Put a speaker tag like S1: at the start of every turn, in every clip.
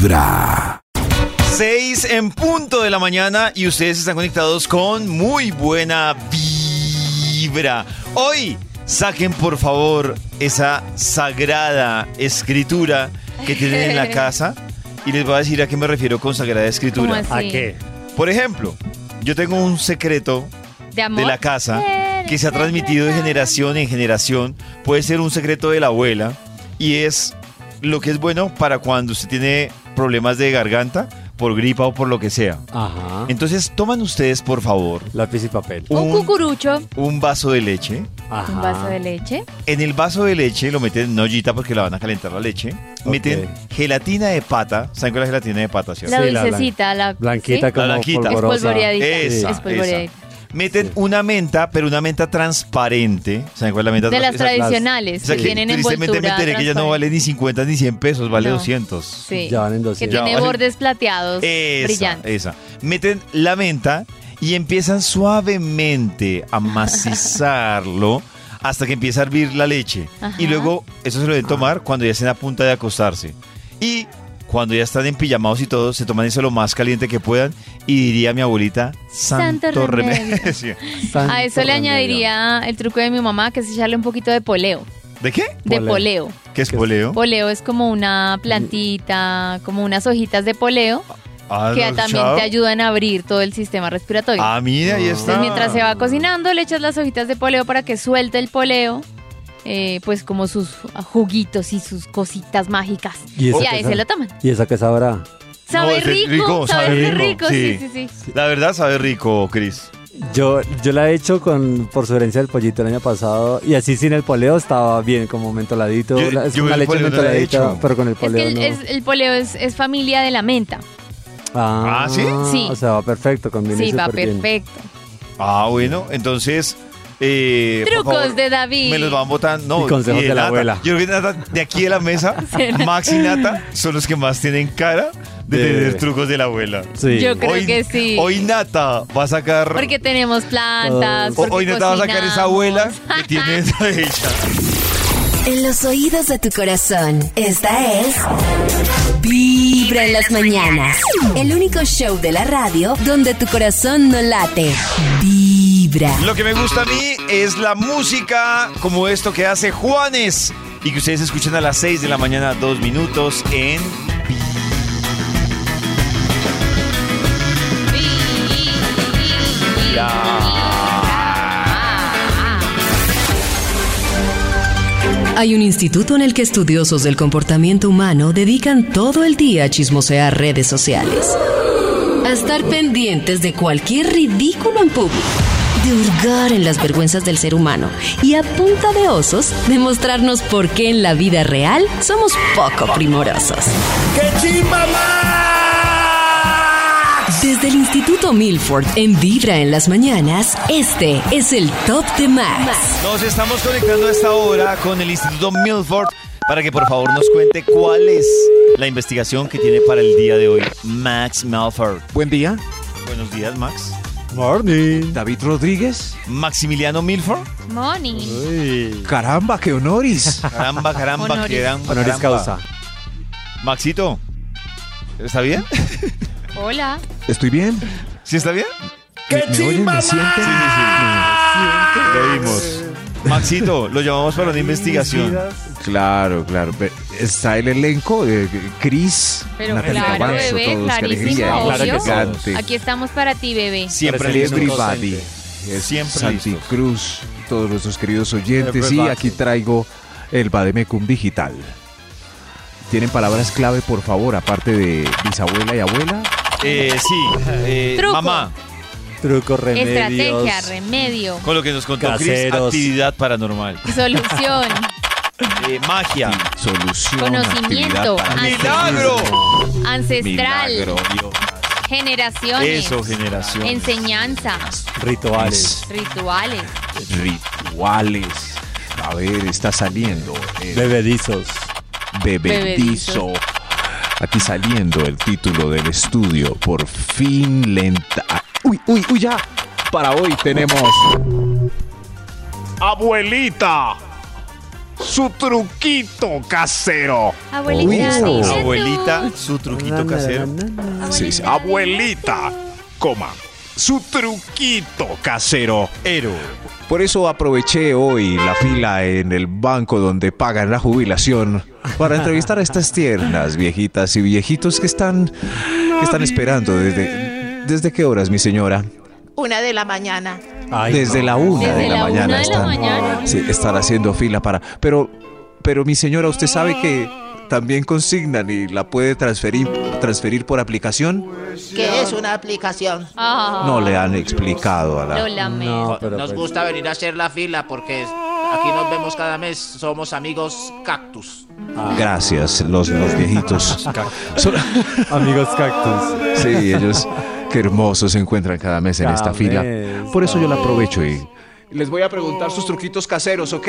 S1: Vibra.
S2: 6 en punto de la mañana y ustedes están conectados con muy buena vibra. Hoy saquen por favor esa sagrada escritura que tienen en la casa y les voy a decir a qué me refiero con sagrada
S3: ¿Cómo
S2: escritura.
S4: ¿A qué?
S2: Por ejemplo, yo tengo un secreto
S3: ¿De amor?
S2: de la casa que se ha transmitido de generación en generación. Puede ser un secreto de la abuela y es lo que es bueno para cuando usted tiene problemas de garganta, por gripa o por lo que sea.
S4: Ajá.
S2: Entonces, toman ustedes, por favor,
S4: Lápiz y papel.
S3: Un
S2: un,
S3: cucurucho,
S2: un vaso de leche.
S4: Ajá.
S3: un vaso de leche.
S2: En el vaso de leche lo meten en una ollita porque la van a calentar la leche. Meten gelatina de pata. ¿Saben cuál es la gelatina de pata? cierto?
S3: La
S4: Sí, la
S3: dulcecita, la,
S4: Blanquita
S3: ¿sí?
S4: como
S2: La blanquita.
S4: polvorosa.
S3: Espolvoreadita.
S2: Esa,
S3: Espolvoreadita.
S2: Meten
S4: Sí.
S2: una menta, pero una menta transparente. ¿Saben cuál es la menta
S3: De las tradicionales,
S2: Esa
S3: que
S2: que
S3: tienen
S2: tristemente me enteré que ya no vale ni 50 ni 100 pesos, vale
S3: No.
S2: 200.
S3: Sí.
S4: Ya van en
S3: Que
S4: 200.
S2: Ya
S3: tiene
S2: vale.
S3: bordes plateados
S2: Esa,
S3: brillantes.
S2: esa. Meten la menta y empiezan suavemente a macizarlo hasta que empieza a hervir la leche.
S3: Ajá.
S2: Y luego eso se lo deben tomar cuando ya estén a punta de acostarse. Y cuando ya están empillamados y todo, se toman eso lo más caliente que puedan. Y diría mi abuelita, santo,
S3: Santo
S2: remedio.
S3: remedio.
S4: Santo
S3: A eso le
S4: remedio.
S3: añadiría el truco de mi mamá, que es echarle un poquito de poleo.
S2: ¿De qué?
S3: De
S4: Poleo.
S3: poleo.
S2: ¿Qué es poleo?
S3: Poleo es como una plantita, como unas hojitas de poleo,
S2: Ah,
S3: que
S2: ¿no has
S3: también te ayudan a abrir todo el sistema respiratorio.
S2: Ah, mira, ahí
S4: Ah.
S2: está.
S3: Entonces, mientras se va cocinando, le echas las hojitas de poleo para que suelte el poleo, eh, pues como sus juguitos y sus cositas mágicas.
S4: ¿Y
S3: Y,
S4: eso qué
S3: ahí
S4: sabe?
S3: se lo toman.
S4: ¿Y esa que sabrá?
S3: Sabe
S2: ese
S3: rico,
S2: rico,
S3: sabe, rico,
S2: rico,
S3: sí,
S2: sí.
S3: sí, sí.
S2: La verdad sabe rico, Chris.
S4: Yo, yo la he hecho con, por su herencia del pollito el año pasado y así sin el poleo estaba bien, como mentoladito.
S2: Yo-
S4: La- es
S2: yo
S4: una
S2: el
S4: leche
S2: no la he
S4: mentoladita,
S2: hecho.
S4: pero con el
S3: Es que
S4: poleo
S3: el,
S4: no.
S3: es- el poleo es, es familia de la menta.
S4: Ah,
S2: ¿Ah, sí?
S3: Sí.
S4: O sea, va perfecto, combina
S3: Sí, va
S4: bien.
S3: perfecto.
S2: Ah, bueno, entonces. Eh,
S3: Trucos
S2: favor,
S3: de David.
S2: Me los van botando. No,
S4: Y consejos de la abuela.
S2: Yo creo que Nata, de aquí de la mesa, Max y Nata son los que más tienen cara de,
S4: De-
S2: tener trucos de la abuela.
S4: Sí.
S3: Yo creo
S2: hoy,
S3: que sí.
S2: Hoy Nata va a sacar.
S3: Porque tenemos plantas. Porque
S2: hoy Nata va a sacar esa
S3: cocinamos.
S2: abuela que tiene esa hecha.
S5: En los oídos de tu corazón, esta es Vibra en las mañanas. El único show de la radio donde tu corazón no late. Vibra.
S2: Lo que me gusta a mí es la música como esto que hace Juanes y que ustedes escuchan a las 6 de la mañana, dos minutos en.
S5: Hay un instituto en el que estudiosos del comportamiento humano dedican todo el día a chismosear redes sociales. A estar pendientes de cualquier ridículo en público. De hurgar en las vergüenzas del ser humano. Y a punta de osos, demostrarnos por qué en la vida real somos poco primorosos. Desde el Instituto Milford en Vibra en las mañanas, este es el Top de Max.
S2: Nos estamos conectando a esta hora con el Instituto Milford para que por favor nos cuente cuál es la investigación que tiene para el día de hoy Max Milford.
S6: Buen día,
S2: Buenos días, Max.
S4: Morning.
S6: David Rodríguez.
S2: Maximiliano Milford.
S4: Uy.
S6: Caramba, qué honoris.
S2: Caramba, caramba,
S3: Honoris.
S2: caramba,
S4: Honoris causa.
S2: Maxito, ¿está bien?
S3: Hola.
S6: ¿Estoy bien?
S2: ¿Sí está bien?
S6: ¿Me, me oyen? ¿Me sienten?
S2: Lo vimos. Maxito, lo llamamos para una investigación.
S6: Claro, claro. Está el elenco, eh, Chris,
S3: Pero
S6: Natalia
S3: claro,
S6: Gavanzo,
S3: bebé,
S6: todos,
S3: clarísimo,
S6: alegría.
S4: Claro que.
S3: Aquí estamos para ti, bebé.
S2: Siempre.
S6: Everybody. Es
S2: Siempre
S6: Santi
S2: listos.
S6: Cruz, todos nuestros queridos oyentes. Y aquí traigo el Bademecum Digital. ¿Tienen palabras clave, por favor, aparte de bisabuela y abuela?
S2: Eh, sí, eh,
S3: Truco.
S2: mamá,
S4: Remedios.
S3: Estrategia, remedio,
S2: con lo que nos contó Chris,
S4: Caseros.
S2: actividad paranormal.
S3: solución,
S2: Eh, magia.
S6: Solución,
S3: Conocimiento,
S2: ¡Milagro!
S3: ancestral,
S6: Milagro, Dios.
S3: generaciones,
S2: Eso, generación.
S3: enseñanza,
S4: Rituales.
S3: rituales.
S6: rituales. A ver, está saliendo el
S4: Bebedizos.
S6: bebedizo. Aquí saliendo el título del estudio. Por fin lenta. Uy, uy, uy, ya. Para hoy tenemos. Abuelita. su truquito casero.
S3: Abuelita,
S6: Uy,
S3: dime.
S2: Abuelita, su truquito casero.
S6: Sí, sí, abuelita, coma, su truquito casero.
S2: Ero.
S6: Por eso aproveché hoy la fila en el banco donde pagan la jubilación para entrevistar a estas tiernas viejitas y viejitos que están, que están esperando desde, ¿desde qué horas, mi señora?
S1: Una de la mañana.
S4: Ay,
S6: Desde
S4: no.
S6: la una
S3: Desde
S6: de la,
S3: la
S6: mañana
S3: una de la
S6: están,
S3: mañana.
S6: sí, están haciendo fila para. Pero, pero mi señora, usted sabe que también consignan y la puede transferir, transferir por aplicación.
S1: ¿Qué es una aplicación?
S3: Ah,
S6: No le han explicado a
S3: Lo
S6: la.
S3: lamento.
S4: No, pero
S1: Nos
S4: pues-
S1: gusta venir a hacer la fila porque aquí nos vemos cada mes. Somos amigos cactus.
S6: Gracias, los, los viejitos. Son-
S4: Amigos cactus.
S6: sí, ellos qué hermosos se encuentran cada mes en esta fila. Por eso yo la aprovecho y les voy a preguntar sus truquitos caseros, ¿ok?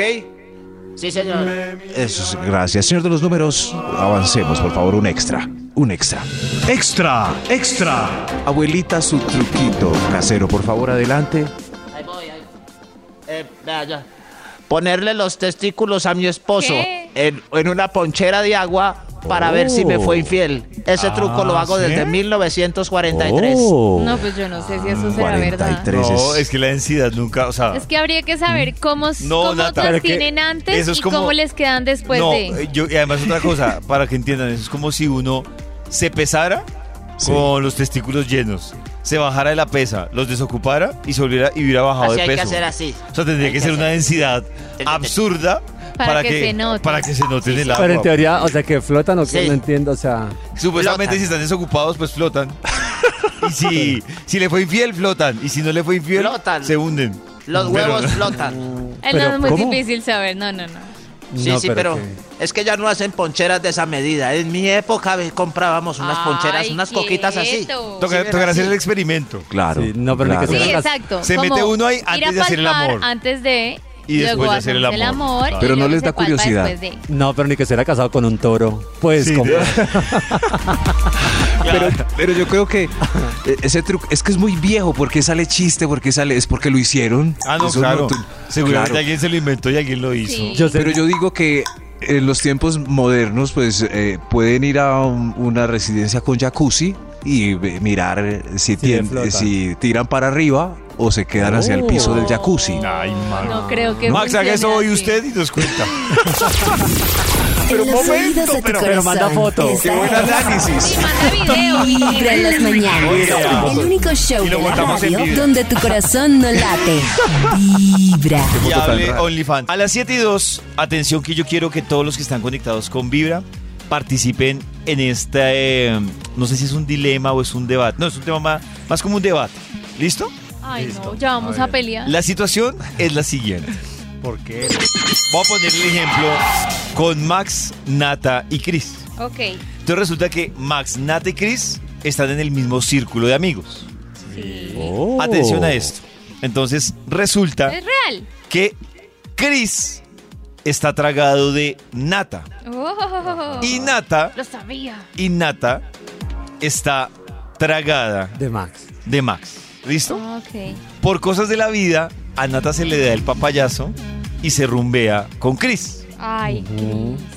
S1: Sí, señor.
S6: Eso es, gracias. Señor de los números, avancemos, por favor, un extra. Un extra.
S2: Extra, extra.
S6: Abuelita, su truquito casero, por favor, adelante.
S1: Ahí voy, ahí. Eh, vea, ya. Ponerle los testículos a mi esposo
S3: ¿Qué?
S1: en, en una ponchera de agua para ver si me fue infiel. Ese truco lo hago
S2: ¿sí?
S1: desde 1943.
S4: Oh.
S3: No, pues yo no sé si eso será verdad.
S6: 43
S2: No, es que la densidad nunca, o sea.
S3: Es que habría que saber cómo,
S2: No,
S3: cómo
S2: Nata.
S3: las tienen antes
S2: eso es
S3: y
S2: como-
S3: cómo les quedan después
S2: no,
S3: de.
S2: eh, yo, y además otra cosa, para que entiendan, eso es como si uno se pesara con los testículos llenos, se bajara de la pesa, los desocupara y se volviera y hubiera bajado
S1: Así
S2: de
S1: hay
S2: peso.
S1: que hacer así.
S2: O sea, tendría
S1: Hay
S2: que ser una densidad absurda
S3: Para que se note.
S2: para que se note en el agua.
S4: Pero en teoría, o sea, que flotan o que no entiendo, o sea.
S2: Supuestamente
S1: flotan.
S2: si están desocupados, pues flotan. y si, si le fue infiel, flotan. Y si no le fue infiel,
S1: Flotan.
S2: se hunden.
S1: Los
S2: Pero-
S1: huevos flotan.
S3: Eh,
S4: Pero,
S3: no, es muy
S4: ¿cómo?
S3: difícil saber. No, no, no.
S1: Sí,
S4: No,
S1: sí, pero,
S4: que-
S1: es que ya no hacen poncheras de esa medida. En mi época comprábamos unas poncheras, unas coquitas así.
S2: Toca,
S1: Sí,
S2: tocará hacer el experimento.
S6: Claro.
S4: Sí, no, pero ni que
S3: Sí, exacto.
S2: se
S3: como
S2: mete uno ahí antes de hacer el amor.
S3: Antes de.
S2: Y después
S3: luego
S2: de hacer el amor.
S6: Pero no les da curiosidad.
S3: después de.
S4: No, pero ni que se era casado con un toro. Pues,
S2: Sí,
S4: como.
S6: Pero, pero yo creo que eh, ese truco es que es muy viejo. ¿Por qué sale chiste? ¿Por qué sale? Es porque lo hicieron.
S2: Ah, no,
S6: Eso
S2: claro.
S6: tú-
S2: Seguramente
S6: claro.
S2: alguien se lo inventó y alguien lo hizo.
S3: Sí.
S4: Yo sé-
S6: Pero yo digo que en los tiempos modernos, pues eh, pueden ir a un- una residencia con jacuzzi y ve- mirar eh, si,
S4: Sí,
S6: tien-
S4: flotan.
S6: si tiran para arriba o se quedan hacia el piso del jacuzzi.
S2: Ay, Max.
S3: No creo que.
S2: Max, haga eso hoy usted y nos cuenta.
S7: Oídos de tu
S4: pero
S7: corazón.
S4: manda foto.
S7: está
S6: ¡Qué buen análisis!
S3: Sí, manda video.
S7: Vibra en las mañanas. El único show
S2: Y
S7: de la radio donde tu corazón no late. Vibra.
S2: Y hable. OnlyFans. A las 7 y 2, atención que yo quiero que todos los que están conectados con Vibra participen en este, eh, no sé si es un dilema o es un debate. No, es un tema más, más como un debate. ¿Listo?
S3: Ay, no, ya vamos a, pelear.
S2: La situación es la siguiente.
S4: ¿Por qué?
S2: Voy a poner el ejemplo con Max, Nata y Chris.
S3: Ok.
S2: Entonces resulta que Max, Nata y Chris están en el mismo círculo de amigos.
S4: Oh.
S2: Atención a esto. Entonces resulta
S3: Es real.
S2: que Chris está tragado de Nata.
S3: Oh,
S2: Y Nata,
S3: lo sabía.
S2: y Nata está tragada
S4: De Max.
S2: de Max. ¿Listo?
S3: Ok.
S2: Por cosas de la vida, a Nata se le da el papayazo y se rumbea con Chris.
S3: Ay,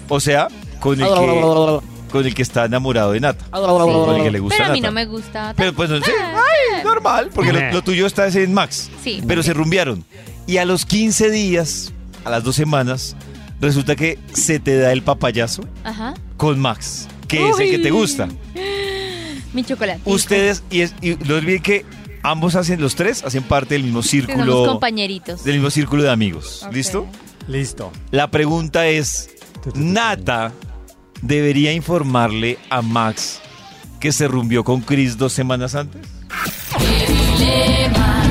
S2: O sea, con el que, con el que está enamorado de Nata. Con el que le gusta
S3: Pero a mí
S2: Nata.
S3: no me gusta.
S2: Pero pues no sé, ay, normal, porque lo, lo tuyo está en Max.
S3: Sí.
S2: Pero se rumbearon. Y a los 15 días, a las dos semanas, resulta que se te da el papayazo
S3: Ajá.
S2: con Max, que es el que te gusta.
S3: Mi chocolate.
S2: Ustedes, y, es, y no olviden que ambos hacen, los tres, hacen parte del mismo
S3: Somos
S2: círculo,
S3: compañeritos.
S2: del mismo círculo de amigos. ¿Listo?
S4: Listo.
S2: La pregunta es, ¿Nata debería informarle a Max que se rumbió con Chris dos semanas antes?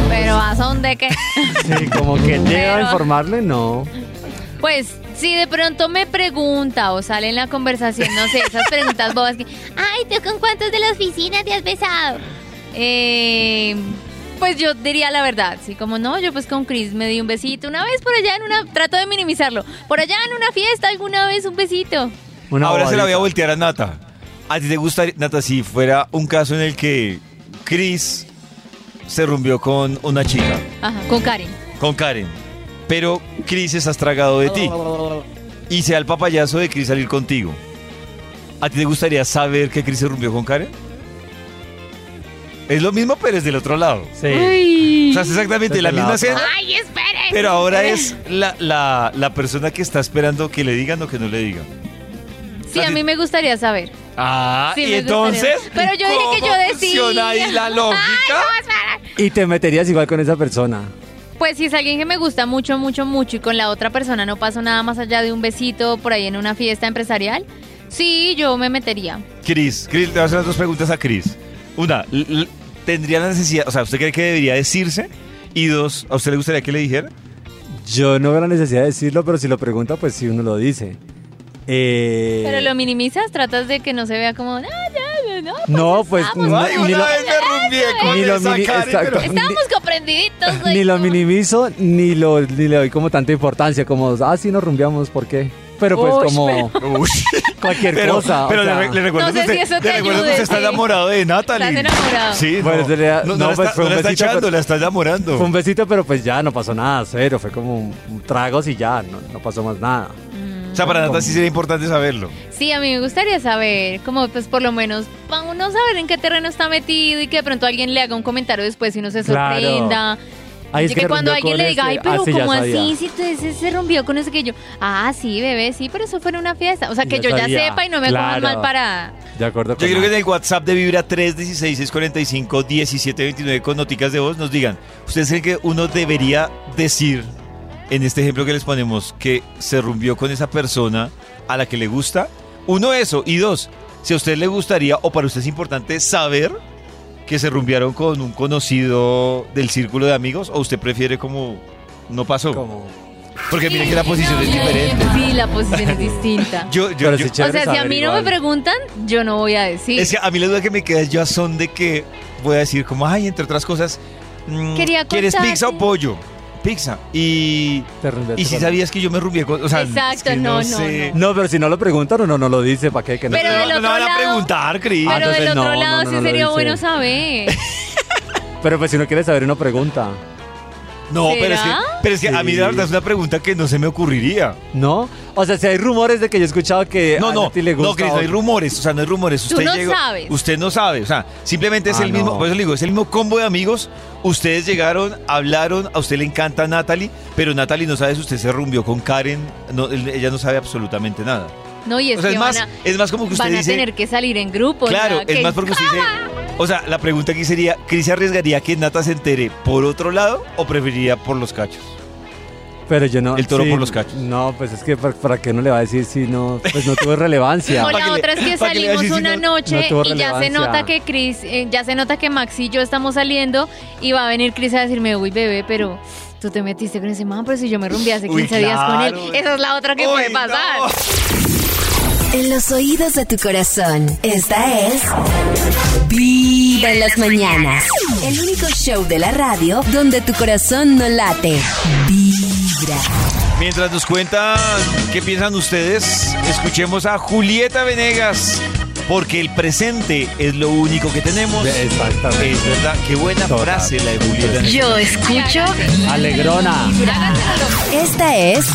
S3: Pero ¿a son de qué?
S4: Sí, como que llega a
S3: Pero-
S4: informarle, no.
S3: Pues si de pronto me pregunta o sale en la conversación, no sé, esas preguntas bobas que, ay, ¿tú con cuántos de la oficina te has besado? Eh, pues yo diría la verdad, sí, como no, yo pues con Chris me di un besito una vez por allá en una, trato de minimizarlo, por allá en una fiesta alguna vez un besito.
S4: Una
S2: Ahora se la voy a voltear a Nata. ¿A ti te gustaría, Nata, si fuera un caso en el que Chris se rumbió con una chica,
S3: Ajá, con Karen.
S2: con Karen, pero Chris estás tragado de ti? y sea el papayazo de Chris salir contigo, ¿a ti te gustaría saber que Chris se rompió con Karen? Es lo mismo, pero es del otro lado.
S4: Sí.
S3: Ay.
S2: O sea, es exactamente la misma escena,
S3: Ay, espere.
S2: pero ahora es la, la, la persona que está esperando que le digan o que no le digan.
S3: Sí, a mí me gustaría saber.
S2: Ah,
S3: Sí,
S2: y
S3: me
S2: entonces.
S3: gustaría. Pero yo dije que yo
S2: ¿cómo
S3: decidí.
S2: funciona ahí la lógica?
S4: Y te meterías igual con esa persona.
S3: Pues si es alguien que me gusta mucho, mucho, mucho y con la otra persona no pasó nada más allá de un besito por ahí en una fiesta empresarial, sí, yo me metería.
S2: Cris, Cris, le voy a hacer las dos preguntas a Cris. Una, ¿tendría la necesidad, o sea, ¿usted cree que debería decirse? Y dos, ¿a usted le gustaría que le dijera?
S4: Yo no veo la necesidad de decirlo, pero si lo pregunta, pues sí uno lo dice. Eh,
S3: Pero lo minimizas, tratas de que no se vea como, "Ah, no,
S4: No, pues
S3: estamos,
S4: no,
S2: Ay,
S4: ni
S2: una
S4: lo,
S2: vez me rumbié con
S4: ni lo mini- exacto.
S3: estábamos comprendiditos.
S4: ni lo minimizo, ni lo ni le doy como tanta importancia, como, ah, sí nos rumbeamos, ¿por qué? Pero pues como
S2: Uy.
S4: cualquier
S2: Pero,
S4: cosa. o
S2: pero
S4: sea,
S2: le, le recuerdo
S3: No
S2: que
S3: sé
S2: usted,
S3: si
S2: le
S3: te
S2: recuerdo que
S3: ayude,
S2: usted está
S3: sí.
S2: enamorado de Natalie.
S3: Estás enamorado.
S2: Sí,
S4: Bueno,
S2: no, no, no
S4: no,
S2: la
S4: pues
S2: está,
S4: fue
S2: no
S4: un
S2: la está
S4: besito,
S2: echando,
S4: pero-
S2: la está enamorando.
S4: Fue un besito, pero pues ya no pasó nada, cero. Fue como un, un tragos y ya, no, no pasó más nada.
S2: o sea, para Natalie sí sería importante saberlo.
S3: Sí, a mí me gustaría saber, como pues por lo menos, para uno saber en qué terreno está metido y que de pronto alguien le haga un comentario después y uno se
S4: Claro.
S3: sorprenda.
S4: Ay, es que
S3: que, cuando
S4: rompió
S3: alguien
S4: con
S3: le diga,
S4: este.
S3: ay, pero
S4: Ah, sí, ya
S3: ¿cómo
S4: sabía.
S3: así? Si tú se rompió con ese que yo, ah, sí, bebé, sí, pero eso fue en una fiesta. O sea, que
S4: Ya
S3: yo ya sepa y no me cojan
S4: Claro.
S3: mal para...
S4: De acuerdo
S2: Yo
S4: con
S2: creo que en el WhatsApp de Vibra 316-645-1729 con noticas de voz nos digan, ¿ustedes creen que uno debería decir, en este ejemplo que les ponemos, que se rumbió con esa persona a la que le gusta? Uno, eso. Y dos, si a usted le gustaría o para usted es importante saber que se rumbiaron con un conocido del círculo de amigos o usted prefiere como no pasó.
S4: Como-
S2: Porque miren que la posición es diferente.
S3: Sí, la posición es distinta.
S2: Yo, yo, yo-
S3: O sea, si a mí no me preguntan, yo no voy a decir.
S2: Es que a mí la duda que me queda es yo son de que voy a decir como, ay, entre otras cosas, mm,
S3: Quería
S2: ¿quieres
S3: contarte.
S2: pizza o pollo? Pizza. Y, y si sabías que yo me rumbié con... O sea,
S3: Exacto,
S2: es que
S3: no, no,
S2: sé.
S3: no.
S4: No, pero si no lo preguntan, uno no lo dice, ¿para qué? Que no
S3: Pero
S2: no,
S3: del otro
S2: van a
S3: lado-
S2: preguntar, Cris.
S4: Ah,
S3: Pero del otro
S4: no,
S3: lado
S4: no,
S3: sí
S4: no lo
S3: sería
S4: dice.
S3: bueno saber.
S4: Pero pues si no quiere saber, uno pregunta.
S2: No, pero es, que, pero es que a mí la verdad es una pregunta que no se me ocurriría.
S4: ¿No? O sea, si hay rumores de que yo he escuchado que
S2: No,
S4: a
S2: no,
S4: Nati le gusta
S2: no, Cris, no hay rumores, o sea, no hay rumores.
S3: Tú
S2: Usted
S3: no
S2: llegó-
S3: sabes.
S2: Usted no sabe, o sea, simplemente es
S4: Ah,
S2: el mismo,
S4: no.
S2: por eso le digo, es el mismo combo de amigos. Ustedes llegaron, hablaron, a usted le encanta Natalie, pero Natalie no sabe si usted se rumbió con Karen, no, él- ella no sabe absolutamente nada.
S3: No, y es
S2: O sea,
S3: que
S2: es más,
S3: van, a,
S2: es más como que usted
S3: van a
S2: dice...
S3: tener que salir en grupo. o
S2: Claro,
S3: sea,
S2: es
S3: que-
S2: más porque usted dice... O sea, la pregunta aquí sería, ¿Cris se arriesgaría que Nata se entere por otro lado o preferiría por los cachos?
S4: Pero yo no.
S2: El toro por los cachos.
S4: No, pues es que ¿para, para qué no le va a decir si no, pues no tuvo relevancia?
S3: O
S2: ¿Para
S3: la otra es que salimos
S2: si
S3: una
S2: no-
S3: noche
S4: no
S3: y ya se nota que Chris, eh, ya se nota que Max y yo estamos saliendo y va a venir Chris a decirme, uy bebé, pero tú te metiste con ese man, pero si yo me rumbié hace
S2: Uy,
S3: 15 días con él. Esa es la otra que
S2: Uy,
S3: puede pasar.
S2: no.
S7: En los oídos de tu corazón, esta es Vibra en las mañanas. El único show de la radio donde tu corazón no late. Vibra.
S2: Mientras nos cuentan qué piensan ustedes, escuchemos a Julieta Venegas, porque el presente es lo único que tenemos.
S4: Exactamente.
S2: Es verdad, qué buena
S4: Total.
S2: frase la de Julieta.
S7: Yo escucho.
S4: Alegrona.
S7: Esta es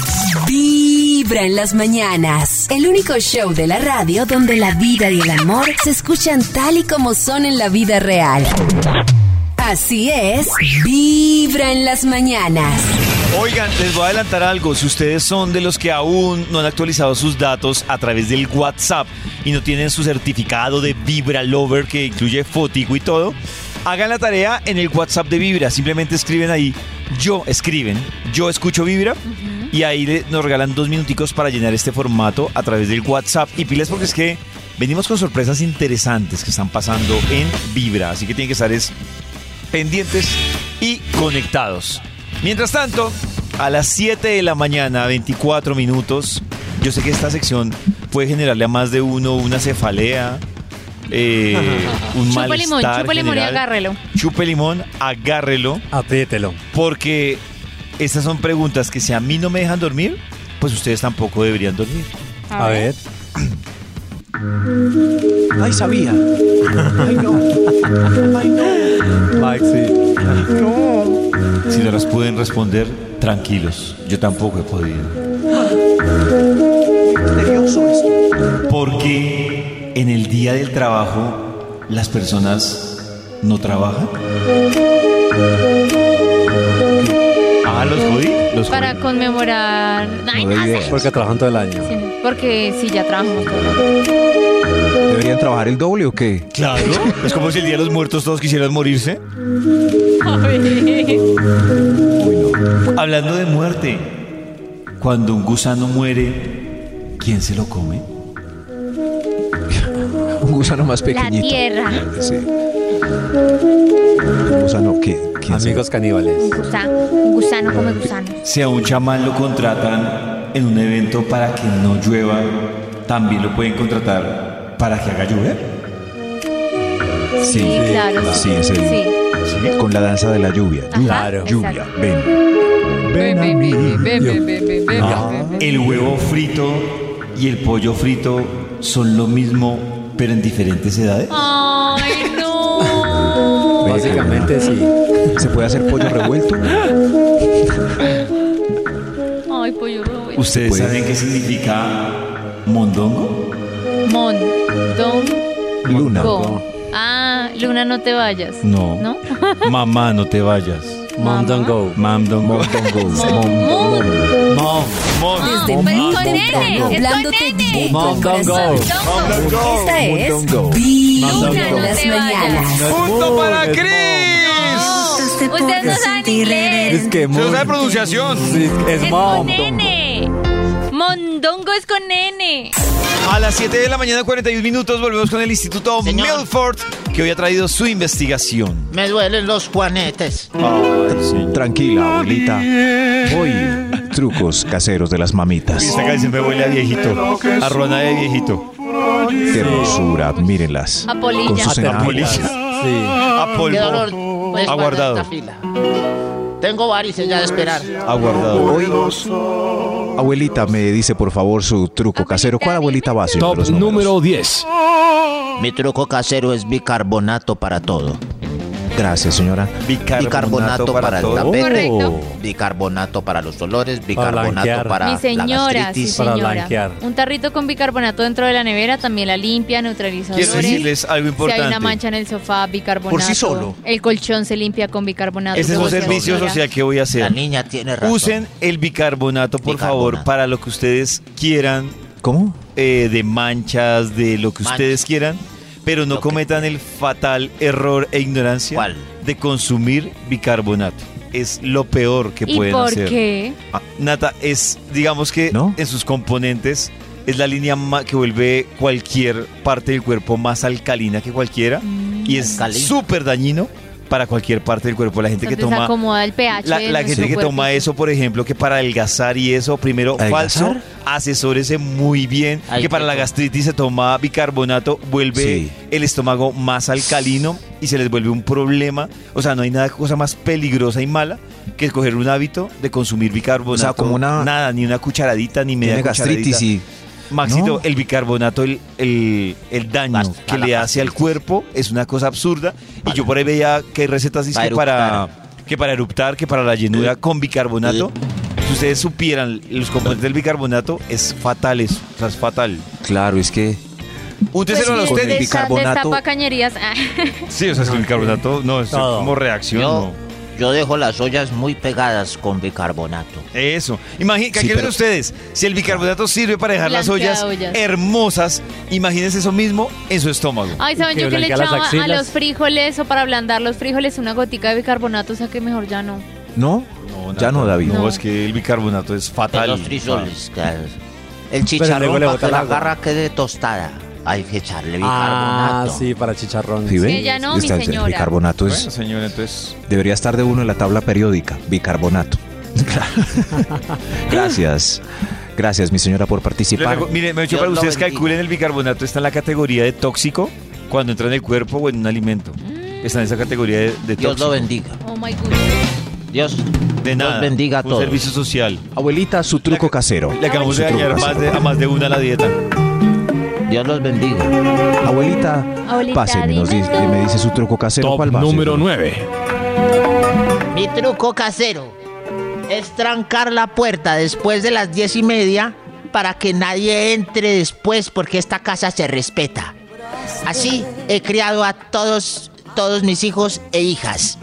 S7: Vibra en las mañanas. El único show de la radio donde la vida y el amor se escuchan tal y como son en la vida real. Así es, Vibra en las mañanas.
S2: Oigan, les voy a adelantar algo. Si ustedes son de los que aún no han actualizado sus datos a través del WhatsApp y no tienen su certificado de Vibra Lover que incluye fotico y todo, hagan la tarea en el WhatsApp de Vibra. Simplemente escriben ahí, yo escriben, yo escucho Vibra. Y ahí le- nos regalan dos minuticos para llenar este formato a través del WhatsApp. Y pilas porque es que venimos con sorpresas interesantes que están pasando en Vibra. Así que tienen que estar es pendientes y conectados. Mientras tanto, a las 7 de la mañana, 24 minutos, yo sé que esta sección puede generarle a más de uno una cefalea, eh, un
S3: Chupe limón,
S2: malestar
S3: chupe limón y agárrelo.
S2: Chupe limón, agárrelo,
S4: Apriételo.
S2: porque estas son preguntas que si a mí no me dejan dormir, pues ustedes tampoco deberían dormir.
S4: A ver.
S6: Ay, sabía. Ay, no. Ay, no.
S4: Maxi.
S2: Si no las pueden responder, tranquilos, yo tampoco he podido. ¿Por qué en el día del trabajo las personas no trabajan? Ah, los. Los
S3: Para conmemorar. Ay,
S6: No
S3: sé.
S4: Porque trabajan todo el año.
S3: Sí, Porque sí, ya trabajamos todo el año.
S6: ¿Deberían trabajar el doble o qué?
S2: Claro. Es como si el día de los muertos todos quisieran morirse. Hablando de muerte, cuando un gusano muere, ¿quién se lo come?
S6: Un gusano más
S3: La
S6: pequeñito.
S3: tierra.
S6: Sí. Un gusano que... ¿quién se-
S4: Amigos caníbales.
S3: Un gusano, un gusano come gusano.
S2: Si a un chamán lo contratan en un evento para que no llueva, también lo pueden contratar para que haga llover.
S3: Sí, claro.
S6: Sí, en serio.
S3: Sí.
S6: Con la danza de la lluvia.
S3: Ajá,
S4: Claro.
S6: Lluvia,
S3: exacto.
S6: ven.
S3: Ven, ven, ven, ven, ven,
S6: Ah.
S3: ven, ven.
S2: El huevo frito y el pollo frito son lo mismo, pero en diferentes edades.
S3: Ay, no.
S4: Básicamente sí.
S6: ¿Se puede hacer pollo revuelto?
S3: Ay, pollo revuelto.
S2: ¿Ustedes
S6: Puede.
S2: saben qué significa mondongo?
S3: Mon, don,
S6: Luna.
S3: go. Ah, Luna, no te vayas.
S2: No.
S3: ¿No?
S2: Mamá, no te vayas.
S4: Mom don't go.
S2: Mam don't go.
S6: Mondongo.
S3: Mon.
S4: Mom.
S7: Desde
S3: Pues
S7: muy temprano, hablándote directo
S4: Mom,
S7: al corazón.
S3: Dongo.
S7: Esta es
S6: Mondongo.
S7: Vibra
S3: Luna,
S7: en
S3: no
S7: las mañanas.
S2: ¡Punto para
S4: es
S2: Chris!
S3: Ustedes no saben inglés.
S4: Es que
S2: Se nos da pronunciación.
S4: Sí, es
S3: Es
S4: mom.
S3: con nene. Mondongo es con nene.
S2: A las 7 de la mañana, 41 minutos, volvemos con el Instituto
S1: Señor.
S2: Milford, que hoy ha traído su investigación.
S1: Me duelen los juanetes.
S6: Tranquila, abuelita. Hoy, trucos caseros de las mamitas.
S2: Esta canción me huele a viejito, a rona de viejito,
S6: Qué hermosura, mírenlas.
S3: A polilla.
S6: Con sus
S3: A
S6: enanitas.
S2: polilla.
S4: Sí.
S2: a
S1: Pues,
S2: Aguardado.
S1: esta fila. Tengo varices ya de esperar.
S2: aguardado.
S6: Hoy, abuelita, me dice por favor su truco casero. ¿Cuál abuelita va a ser?
S8: Top número 10.
S1: Mi truco casero es bicarbonato para todo.
S6: Gracias, señora.
S1: Bicarbonato para,
S2: todo.
S1: el tapete.
S3: Correcto.
S1: Bicarbonato para los olores. Bicarbonato
S4: blanquear.
S1: para,
S3: Mi
S1: la
S3: señora, sí
S1: gastritis.
S4: Para
S3: señora.
S4: blanquear.
S3: Un tarrito con bicarbonato dentro de la nevera también la limpia, neutraliza
S2: Quiero
S3: olores.
S2: decirles algo
S3: Si hay
S2: importante.
S3: una mancha en el sofá, bicarbonato.
S6: Por sí solo.
S3: El colchón se limpia con bicarbonato.
S2: Ese es un servicio social que voy a
S1: La
S2: hacer.
S1: niña tiene razón.
S2: Usen el bicarbonato, por
S1: Bicarbonato.
S2: favor, para lo que ustedes quieran,
S6: ¿Cómo?
S2: eh, de manchas, de lo que ustedes quieran, pero no cometan el fatal error e ignorancia
S1: ¿Cuál?
S2: de consumir bicarbonato. Es lo peor que
S3: ¿Y
S2: pueden
S3: por
S2: hacer.
S3: qué?
S2: Ah, Nata, es, digamos que
S6: ¿No?
S2: en sus componentes es la línea que vuelve cualquier parte del cuerpo más alcalina que cualquiera y es súper dañino para cualquier parte del cuerpo. La gente que toma
S3: acomoda el pH.
S2: la, gente que toma eso, por ejemplo, que para adelgazar y eso, primero
S6: ¿Adelgazar?
S2: falso, asesórese muy bien. Que para la gastritis se toma bicarbonato, vuelve
S6: Sí.
S2: el estómago más alcalino y se les vuelve un problema. O sea, no hay nada cosa más peligrosa y mala que escoger un hábito de consumir bicarbonato.
S6: O sea, como una-
S2: Nada, ni una cucharadita, ni media
S6: Tiene gastritis
S2: cucharadita.
S6: y...
S2: Maxito,
S6: No.
S2: el bicarbonato, el, el, el daño
S1: Basta,
S2: que le hace al cuerpo es una cosa absurda. Y yo por ahí veía que hay recetas dice,
S1: Para
S2: que para,
S1: eruptar.
S2: que para eruptar, que para la llenura con bicarbonato. Si ustedes supieran los componentes del bicarbonato, es fatal eso. O sea, es fatal.
S6: Claro, es que...
S2: Úteselo
S3: Pues
S2: a
S3: sí,
S6: Con
S2: ustedes.
S6: el bicarbonato-
S3: Destapa cañerías. Ah.
S2: Sí, o sea, es que el bicarbonato no, es
S4: Todo.
S2: como reacción. No.
S1: Yo dejo las ollas muy pegadas con bicarbonato.
S2: Eso. Imaginen,
S6: Sí, pero-
S2: ustedes, si el bicarbonato sirve para dejar las ollas hermosas, imagínense eso mismo en su estómago.
S3: Ay, ¿saben
S4: Que
S3: yo que le echaba a los frijoles o para ablandar los frijoles una gotica de bicarbonato? O sea que mejor ya no.
S6: ¿No? ya no, David.
S2: No,
S3: No.
S2: es que el bicarbonato es
S1: De
S2: fatal.
S1: los frisoles. claro. El
S4: luego
S1: chicharrón para que
S4: el
S1: la
S4: agua.
S1: garra quede tostada. Hay que echarle
S4: Ah,
S1: bicarbonato.
S4: sí, para chicharrón.
S6: ¿Sí ven?
S3: Sí, ya no, mi
S6: Está- el
S3: señora.
S6: bicarbonato es...
S2: Bueno, señor, entonces.
S6: Debería estar de uno en la tabla periódica. Bicarbonato. Gracias. Gracias, mi señora, por
S2: Le
S6: participar.
S2: mire, me he dicho
S1: Dios
S2: para
S1: lo
S2: ustedes
S1: bendiga.
S2: calculen el bicarbonato, está en la categoría de tóxico cuando entra en el cuerpo o en un alimento. Está en esa categoría de, de
S1: Dios
S2: tóxico.
S1: lo bendiga.
S3: Oh my God.
S1: Dios,
S2: De nada.
S1: Dios bendiga a
S2: un
S1: todos.
S2: servicio social.
S6: Abuelita, su truco casero.
S2: Le acabamos de
S6: Su truco
S2: dañar más
S6: casero.
S2: de, a más de una la dieta.
S1: Dios los bendiga.
S6: Abuelita,
S3: Abuelita,
S6: páseme, nos
S3: dime
S6: dice,
S3: tú.
S6: me dice su truco casero.
S8: Top
S6: ¿Cuál va?
S8: número
S6: señora?
S8: 9.
S1: Mi truco casero es trancar la puerta después de las diez y media para que nadie entre después porque esta casa se respeta. Así he criado a todos, todos mis hijos e hijas.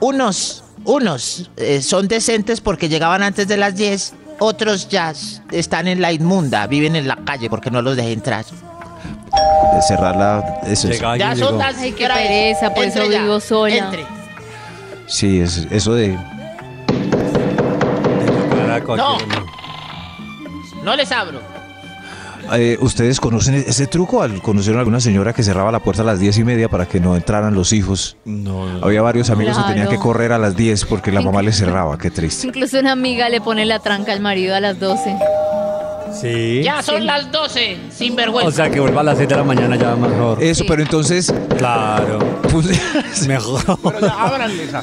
S1: Unos, unos eh, son decentes porque llegaban antes de las 10, otros ya están en la inmunda, viven en la calle porque no los dejé entrar.
S6: Cerrar la... Eso es-
S1: Ya son las
S3: Ay, qué pereza, por eso
S1: ya,
S3: vivo sola.
S1: entre.
S6: sí, es- eso de...
S4: Cualquier-
S1: No les abro.
S6: Eh, ¿Ustedes conocen ese truco? ¿Al- ¿Conocieron a alguna señora que cerraba la puerta a las diez y media para que no entraran los hijos?
S2: No, no.
S6: Había varios amigos que tenían que correr a las 10 porque la mamá les cerraba. Qué triste.
S3: Incluso una amiga le pone la tranca al marido a las 12.
S4: Sí.
S1: Ya son las 12, sin vergüenza.
S4: O sea, que vuelva a las 6 de la mañana ya mejor.
S6: Eso,
S3: Sí.
S6: pero entonces...
S4: Claro.
S6: pues,
S4: Mejor.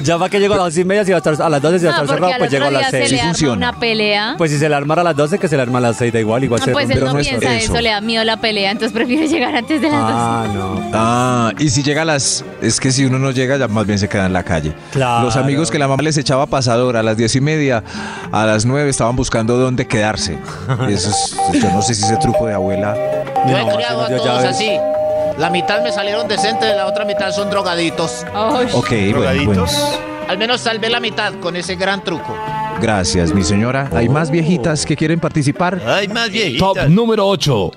S4: ya va que llego a las 11 y media, si va a estar a las 12, si va a estar cerrado, pues llego a las
S3: se
S4: 6.
S3: le
S6: Sí funciona.
S3: una pelea.
S4: Pues si se le armara a las 12, que se le arma a las 6, da igual, igual
S3: Ah,
S4: se
S3: pues él
S6: pero
S3: no
S6: no es
S3: piensa
S6: eso.
S3: eso, le da miedo la pelea, entonces prefiere llegar antes de las 12.
S4: Ah, no.
S6: Ah, y si llega a las... Es que si uno no llega, ya más bien se queda en la calle.
S4: Claro.
S6: Los amigos que la mamá les echaba pasador a las diez y media, a las nueve estaban buscando dónde quedarse. Eso yo no sé si ese truco de abuela...
S1: Yo he criado a todos
S4: llaves.
S1: así. La mitad me salieron decentes, la otra mitad son drogaditos.
S3: Ay,
S6: Ok, bueno.
S2: ¿Drogaditos?
S1: Al menos salvé la mitad con ese gran truco.
S6: Gracias, mi señora. ¿Hay más viejitas que quieren participar?
S2: Ay, más viejitas.
S8: Top número 8.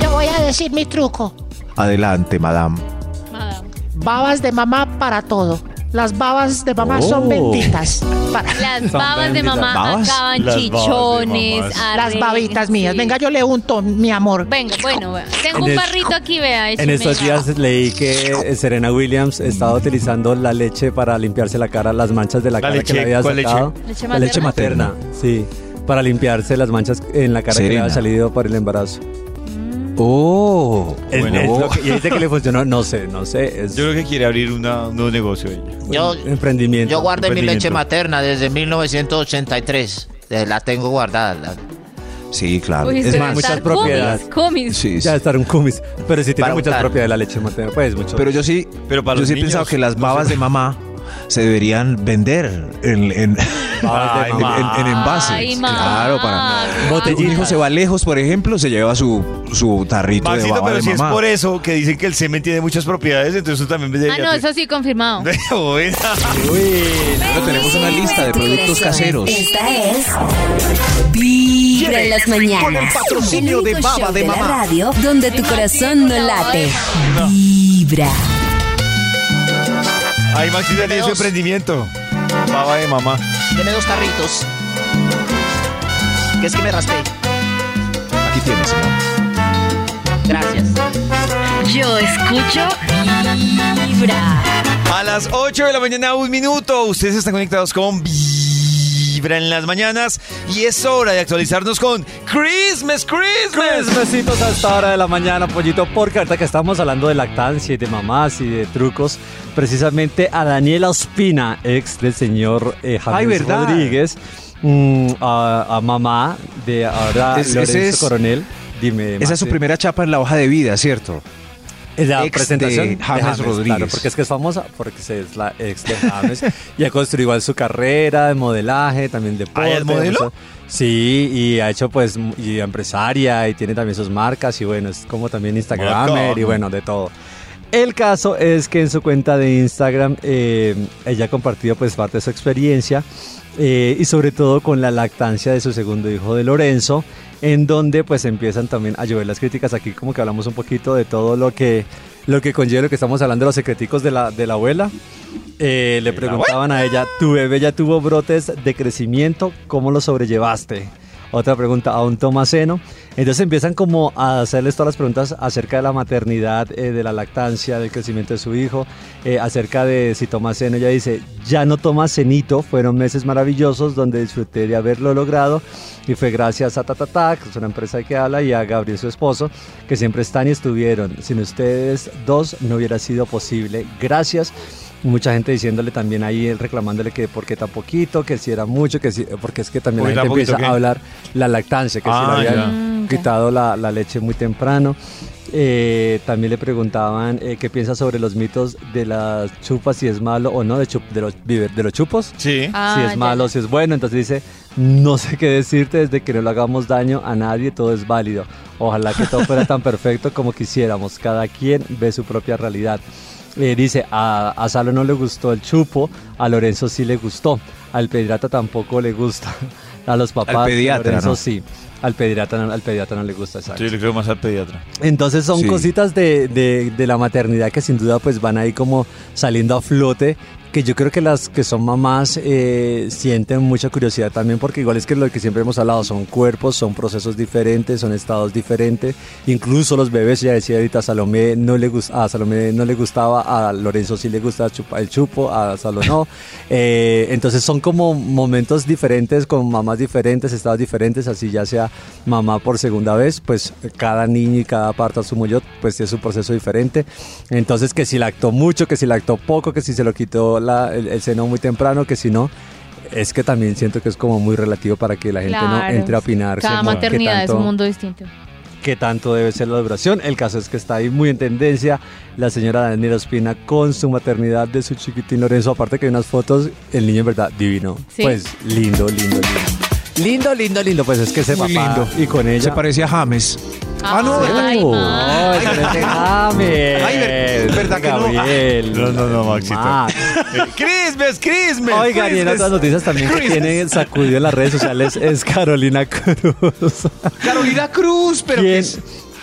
S1: Yo voy a decir mi truco.
S6: Adelante, madame.
S3: madame.
S1: Babas de mamá para todo. Las babas de mamá
S4: Oh.
S1: son benditas. Para-
S3: Las
S4: Son
S3: babas de
S4: benditas.
S3: mamá
S6: ¿Babas?
S3: acaban
S2: Las babas de
S3: chichones,
S1: las babitas mías.
S3: sí.
S1: Venga, yo le unto, mi amor.
S3: Venga, bueno, vea. tengo
S4: En
S3: un
S4: el-
S3: barrito aquí, vea.
S4: En estos días leí que eh, Serena Williams estaba utilizando la leche para limpiarse la cara, las manchas de la,
S2: ¿La
S4: cara
S2: leche?
S4: que le había sacado.
S3: ¿Leche
S4: La leche
S3: materna?
S4: sí. Para limpiarse las manchas en la cara que le había salido por el embarazo.
S6: Oh,
S4: Es-
S6: bueno.
S4: es lo que- y dice que le funcionó, no sé, no sé. Es
S2: Yo creo que quiere abrir una- un nuevo negocio ella.
S1: Yo,
S4: emprendimiento.
S1: yo guardé mi leche
S2: Emprendimiento.
S1: materna desde 1983. Eh, La tengo guardada. la-
S6: Sí, claro.
S3: Uy,
S6: es más,
S4: muchas propiedades.
S3: Comis, comis.
S6: sí, sí.
S4: Ya estar un cumis. Pero sí tiene
S1: Para
S4: muchas propiedades la leche materna. Pues mucho.
S6: Pero yo sí,
S2: Pero para
S6: yo
S2: los
S6: sí he pensado que las
S2: no
S6: babas
S2: sé.
S6: de mamá se deberían vender en, en,
S4: Babas de
S2: Ay,
S6: en-
S4: mamá.
S6: en- en envases.
S3: Ay,
S6: claro, para
S3: mamá.
S4: Botellita.
S6: un hijo se va lejos, por ejemplo, se lleva su, su tarrito de
S2: Maxito,
S6: baba
S2: pero
S6: de
S2: si es por eso que dicen que el semen tiene muchas propiedades, entonces eso también
S3: Ah, no, eso sí confirmado.
S4: Uy,
S6: Pero tenemos una lista de productos caseros.
S7: Esta es Vibra en las mañanas.
S6: patrocinio
S7: el
S6: de
S7: único
S6: baba
S7: show
S6: de
S7: la
S6: mamá.
S7: radio donde tu corazón no late. Vibra.
S2: Ahí Maxito tiene su emprendimiento. Baba de mamá.
S1: Tiene dos tarritos. Que es que me raspé.
S6: Aquí tienes.
S1: Gracias.
S7: Yo escucho Vibra.
S2: A las 8 de la mañana, un minuto. Ustedes están conectados con Vibra en las mañanas. Y es hora de actualizarnos con Christmas, Christmas.
S4: Tres besitos a esta hora de la mañana, pollito, porque ahorita que estamos hablando de lactancia y de mamás y de trucos, precisamente a Daniela Ospina, ex del señor eh, Javier. Rodríguez, mm, a, a mamá de ahora
S6: Es-
S4: Lorenzo
S6: es-
S4: Coronel. Dime,
S6: Esa es su primera chapa en la hoja de vida, ¿cierto?
S4: La
S6: ex
S4: presentación
S6: de James Rodríguez.
S4: Claro, porque es que es famosa, porque es la ex de James y ha construido igual su carrera de modelaje, también de
S2: ¿Ah, modelo?
S4: Sí, y ha hecho pues y empresaria y tiene también sus marcas y bueno, es como también Instagramer y bueno, de todo. El caso es que en su cuenta de Instagram eh, ella ha compartido pues parte de su experiencia eh, y sobre todo con la lactancia de su segundo hijo de Lorenzo, en donde pues empiezan también a llover las críticas. Aquí como que hablamos un poquito de todo lo que, lo que conlleva lo que estamos hablando, los secreticos de la, de la abuela. Eh, le preguntaban a ella, ¿tu bebé ya tuvo brotes de crecimiento? ¿Cómo lo sobrellevaste? Otra pregunta a un Tomaseno. Entonces empiezan como a hacerles todas las preguntas acerca de la maternidad, eh, de la lactancia, del crecimiento de su hijo, eh, acerca de si toma seno. Ella dice, ya no toma cenito, fueron meses maravillosos donde disfruté de haberlo logrado y fue gracias a Tatata, que es una empresa que habla, y a Gabriel, su esposo, que siempre están y estuvieron. Sin ustedes dos no hubiera sido posible. Gracias. Mucha gente diciéndole también ahí, reclamándole que por qué tan poquito, que si era mucho, que si, porque es que también
S2: ¿Por
S4: la gente
S2: poquito
S4: empieza
S2: qué?
S4: a hablar la lactancia, que
S2: Ah,
S4: si le
S2: ya.
S4: habían quitado la, la leche muy temprano. Eh, también le preguntaban eh, qué piensa sobre los mitos de las chupas, si es malo o no, de, chup- de, los, de los chupos.
S2: Sí.
S3: Ah,
S4: si es malo,
S3: ya.
S4: si es bueno. Entonces dice, no sé qué decirte desde que no le hagamos daño a nadie, todo es válido. Ojalá que todo fuera tan perfecto como quisiéramos. Cada quien ve su propia realidad. Eh, dice, a, a Salo no le gustó el chupo, a Lorenzo sí le gustó, al pediatra tampoco le gusta, a los papás,
S6: Al pediatra,
S4: Lorenzo
S6: ¿no?
S4: sí, al pediatra, no- al pediatra no le gusta, exacto.
S2: Yo le creo más al pediatra.
S4: Entonces son
S6: Sí.
S4: cositas de, de- de la maternidad que sin duda pues van ahí como saliendo a flote, que yo creo que las que son mamás eh, sienten mucha curiosidad también porque igual es que lo que siempre hemos hablado, son cuerpos, son procesos diferentes, son estados diferentes, incluso los bebés, ya decía ahorita, a Salomé no le, gus- a Salomé no le gustaba, a Lorenzo sí le gusta chupa- el chupo, a Salo no. Eh, entonces son como momentos diferentes, con mamás diferentes, estados diferentes, así ya sea mamá por segunda vez, pues cada niño y cada parte, asumo yo, pues es un proceso diferente. Entonces que si lactó mucho, que si lactó poco, que si se lo quitó la- el, el seno muy temprano, que si no, es que también siento que es como muy relativo para que la gente no entre a opinar.
S3: Cada maternidad es
S4: tanto-
S3: un mundo distinto.
S4: qué tanto debe ser la duración. El caso es que está ahí muy en tendencia la señora Daniela Ospina con su maternidad de su chiquitín Lorenzo. Aparte que hay unas fotos, el niño en verdad divino.
S3: Sí.
S4: Pues lindo, lindo, lindo. Lindo, lindo, lindo. Pues es que ese
S6: Muy
S4: papá
S6: lindo.
S4: y con ella.
S6: Se parece a James. Ah, no,
S3: Ay,
S4: Oh, ese es de James.
S6: Ay, ver- ¿verdad que no?
S4: Gabriel.
S2: No, no, no, Maxito.
S4: Max.
S2: Christmas, Christmas.
S4: Oigan, y en otras noticias también que tiene sacudido en las redes sociales es Carolina Cruz.
S6: Carolina Cruz, pero
S4: ¿Quién
S6: ¿qué,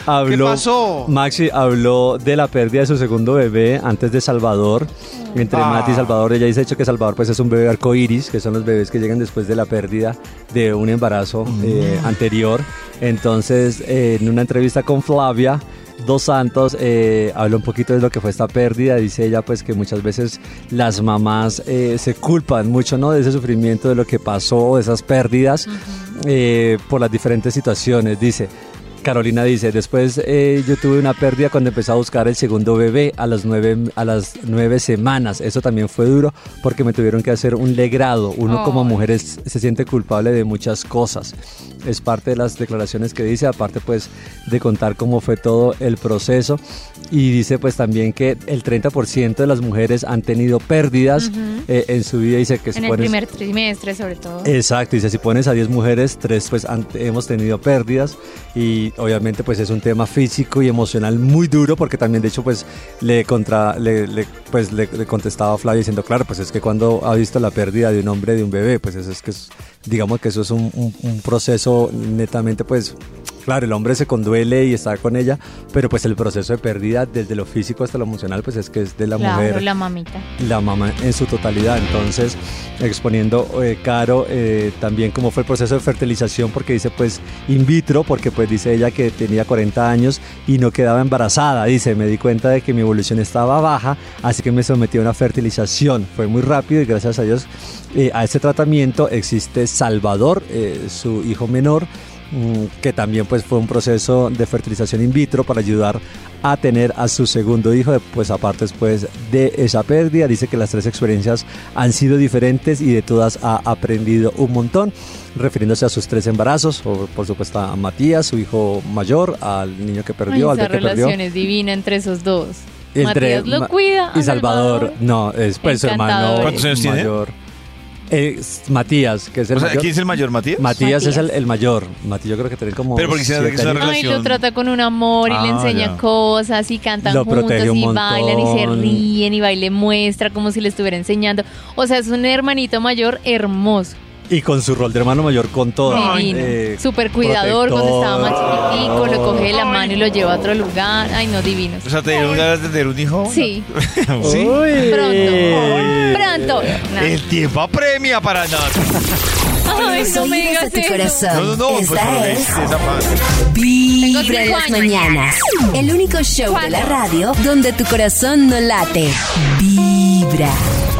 S4: habló?
S6: pasó?
S4: Maxi habló de la pérdida de su segundo bebé antes de Salvador. Entre
S6: Ah.
S4: Mati y Salvador, ella dice hecho que Salvador pues es un bebé arcoíris, que son los bebés que llegan después de la pérdida de un embarazo eh, anterior. Entonces, eh, en una entrevista con Flavia, Dos Santos eh, habló un poquito de lo que fue esta pérdida. Dice ella pues que muchas veces las mamás eh, se culpan mucho ¿no? de ese sufrimiento, de lo que pasó, de esas pérdidas eh, por las diferentes situaciones. Dice, Carolina dice, después eh, yo tuve una pérdida cuando empecé a buscar el segundo bebé a las, nueve, a las nueve semanas. Eso también fue duro porque me tuvieron que hacer un legrado. Uno como mujer es- se siente culpable de muchas cosas. Es parte de las declaraciones que dice, aparte pues de contar cómo fue todo el proceso. Y dice pues también que el 30% de las mujeres han tenido pérdidas eh, en su vida. Dice que si
S3: En el
S4: pones-
S3: primer trimestre, sobre todo.
S4: Exacto, dice, si pones a 10 mujeres, 3 pues han- hemos tenido pérdidas y obviamente pues es un tema físico y emocional muy duro porque también de hecho pues le contra le, le- pues le, contestaba a Flavia diciendo, claro, pues es que cuando ha visto la pérdida de un hombre de un bebé, pues eso es que es- digamos que eso es un- un proceso netamente pues Claro, el hombre se conduele y está con ella, pero pues el proceso de pérdida desde lo físico hasta lo emocional pues es que es de la
S3: claro,
S4: mujer
S3: la mamita.
S4: la mamá en su totalidad. Entonces, exponiendo eh, Caro eh, también cómo fue el proceso de fertilización, porque dice pues in vitro, porque pues dice ella que tenía 40 años y no quedaba embarazada. Dice, me di cuenta de que mi evolución estaba baja, así que me sometí a una fertilización. Fue muy rápido y gracias a Dios eh, a ese tratamiento existe Salvador, su hijo menor que también pues fue un proceso de fertilización in vitro para ayudar a tener a su segundo hijo, pues aparte después de esa pérdida, dice que las tres experiencias han sido diferentes y de todas ha aprendido un montón, refiriéndose a sus tres embarazos, o por supuesto a Matías, su hijo mayor, al niño que perdió,
S3: Ay,
S4: al
S3: esa
S4: que perdió.
S3: relación es divina entre esos dos.
S4: Entre
S3: Matías lo cuida.
S4: Y Salvador, no, es pues su hermano.
S2: ¿Cuántos años tiene?
S4: Es Matías, que es el
S2: O sea,
S4: mayor.
S2: ¿quién es el mayor, Matías?
S4: Matías, es el, el mayor. Matías yo creo que tiene como
S2: Pero porque se hace que
S4: siete
S2: es una
S4: años.
S3: Ay, lo
S2: relación.
S3: trata con un amor y le
S2: Ah,
S3: enseña
S2: ya.
S3: cosas y cantan
S4: Lo
S3: juntos y bailan y se ríen y baile muestra como si le estuviera enseñando. O sea, es un hermanito mayor hermoso,
S4: Y con su rol de hermano mayor, con todo.
S3: divino,
S4: eh,
S3: súper cuidador cuando estaba más chiquitico, lo coge de la mano y lo lleva a otro lugar. Ay, no, divinos.
S2: O sea, ¿te dieron ganas de tener un hijo?
S3: Sí,
S2: ¿Sí?
S4: Uy.
S3: pronto, pronto. Nah.
S2: El tiempo apremia para nada.
S3: Ay, no me digas
S7: tu
S3: eso.
S7: corazón.
S2: No, no, no, pues
S7: Esta es
S2: esa.
S7: Vibra en las mañanas. El único show de la radio donde tu corazón no late. Vibra.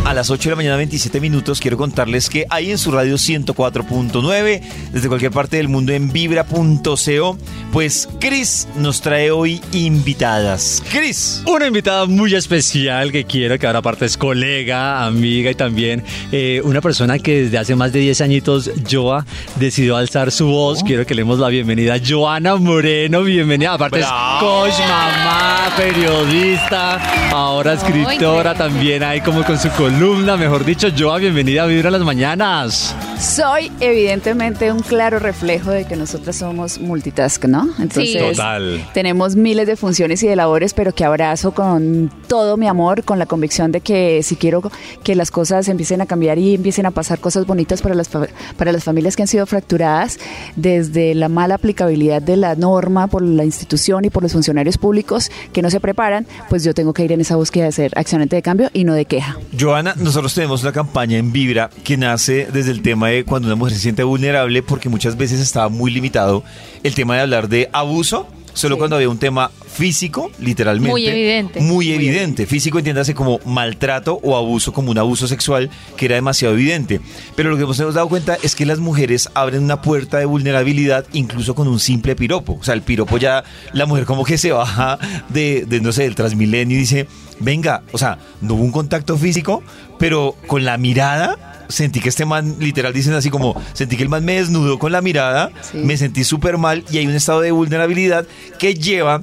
S2: A las 8 de la mañana 27 minutos, quiero contarles que hay en su radio 104.9, desde cualquier parte del mundo en vibra.co, pues Chris nos trae hoy invitadas. Chris.
S4: Una invitada muy especial que quiero, que ahora aparte es colega, amiga y también eh, una persona que desde hace más de 10 añitos, Joa, decidió alzar su voz. Quiero que le demos la bienvenida. Joana Moreno, bienvenida. Aparte
S2: Bravo.
S4: es coach, mamá, periodista, ahora escritora también ahí como con su columna. Mejor dicho, Joa, bienvenida a Vibra las Mañanas.
S8: Soy evidentemente un claro reflejo de que nosotras somos multitask, ¿no? Entonces,
S4: Total.
S8: tenemos miles de funciones y de labores, pero que abrazo con todo mi amor, con la convicción de que si quiero que las cosas empiecen a cambiar y empiecen a pasar cosas bonitas para las, para las familias que han sido fracturadas, desde la mala aplicabilidad de la norma por la institución y por los funcionarios públicos que no se preparan, pues yo tengo que ir en esa búsqueda de ser accionante de cambio y no de queja.
S2: Joana, nosotros tenemos una campaña en Vibra que nace desde el tema de cuando una mujer se siente vulnerable, porque muchas veces estaba muy limitado el tema de hablar de abuso, solo
S8: Sí.
S2: cuando había un tema físico, literalmente.
S3: Muy evidente.
S2: Muy evidente. Físico entiéndase como maltrato o abuso, como un abuso sexual, que era demasiado evidente. Pero lo que nos hemos dado cuenta es que las mujeres abren una puerta de vulnerabilidad incluso con un simple piropo. O sea, el piropo ya, la mujer como que se baja de, de, no sé, del transmilenio y dice, venga, o sea, no hubo un contacto físico, pero con la mirada sentí que este man, literal dicen así como, sentí que el man me desnudó con la mirada,
S8: Sí.
S2: me sentí súper mal y hay un estado de vulnerabilidad que lleva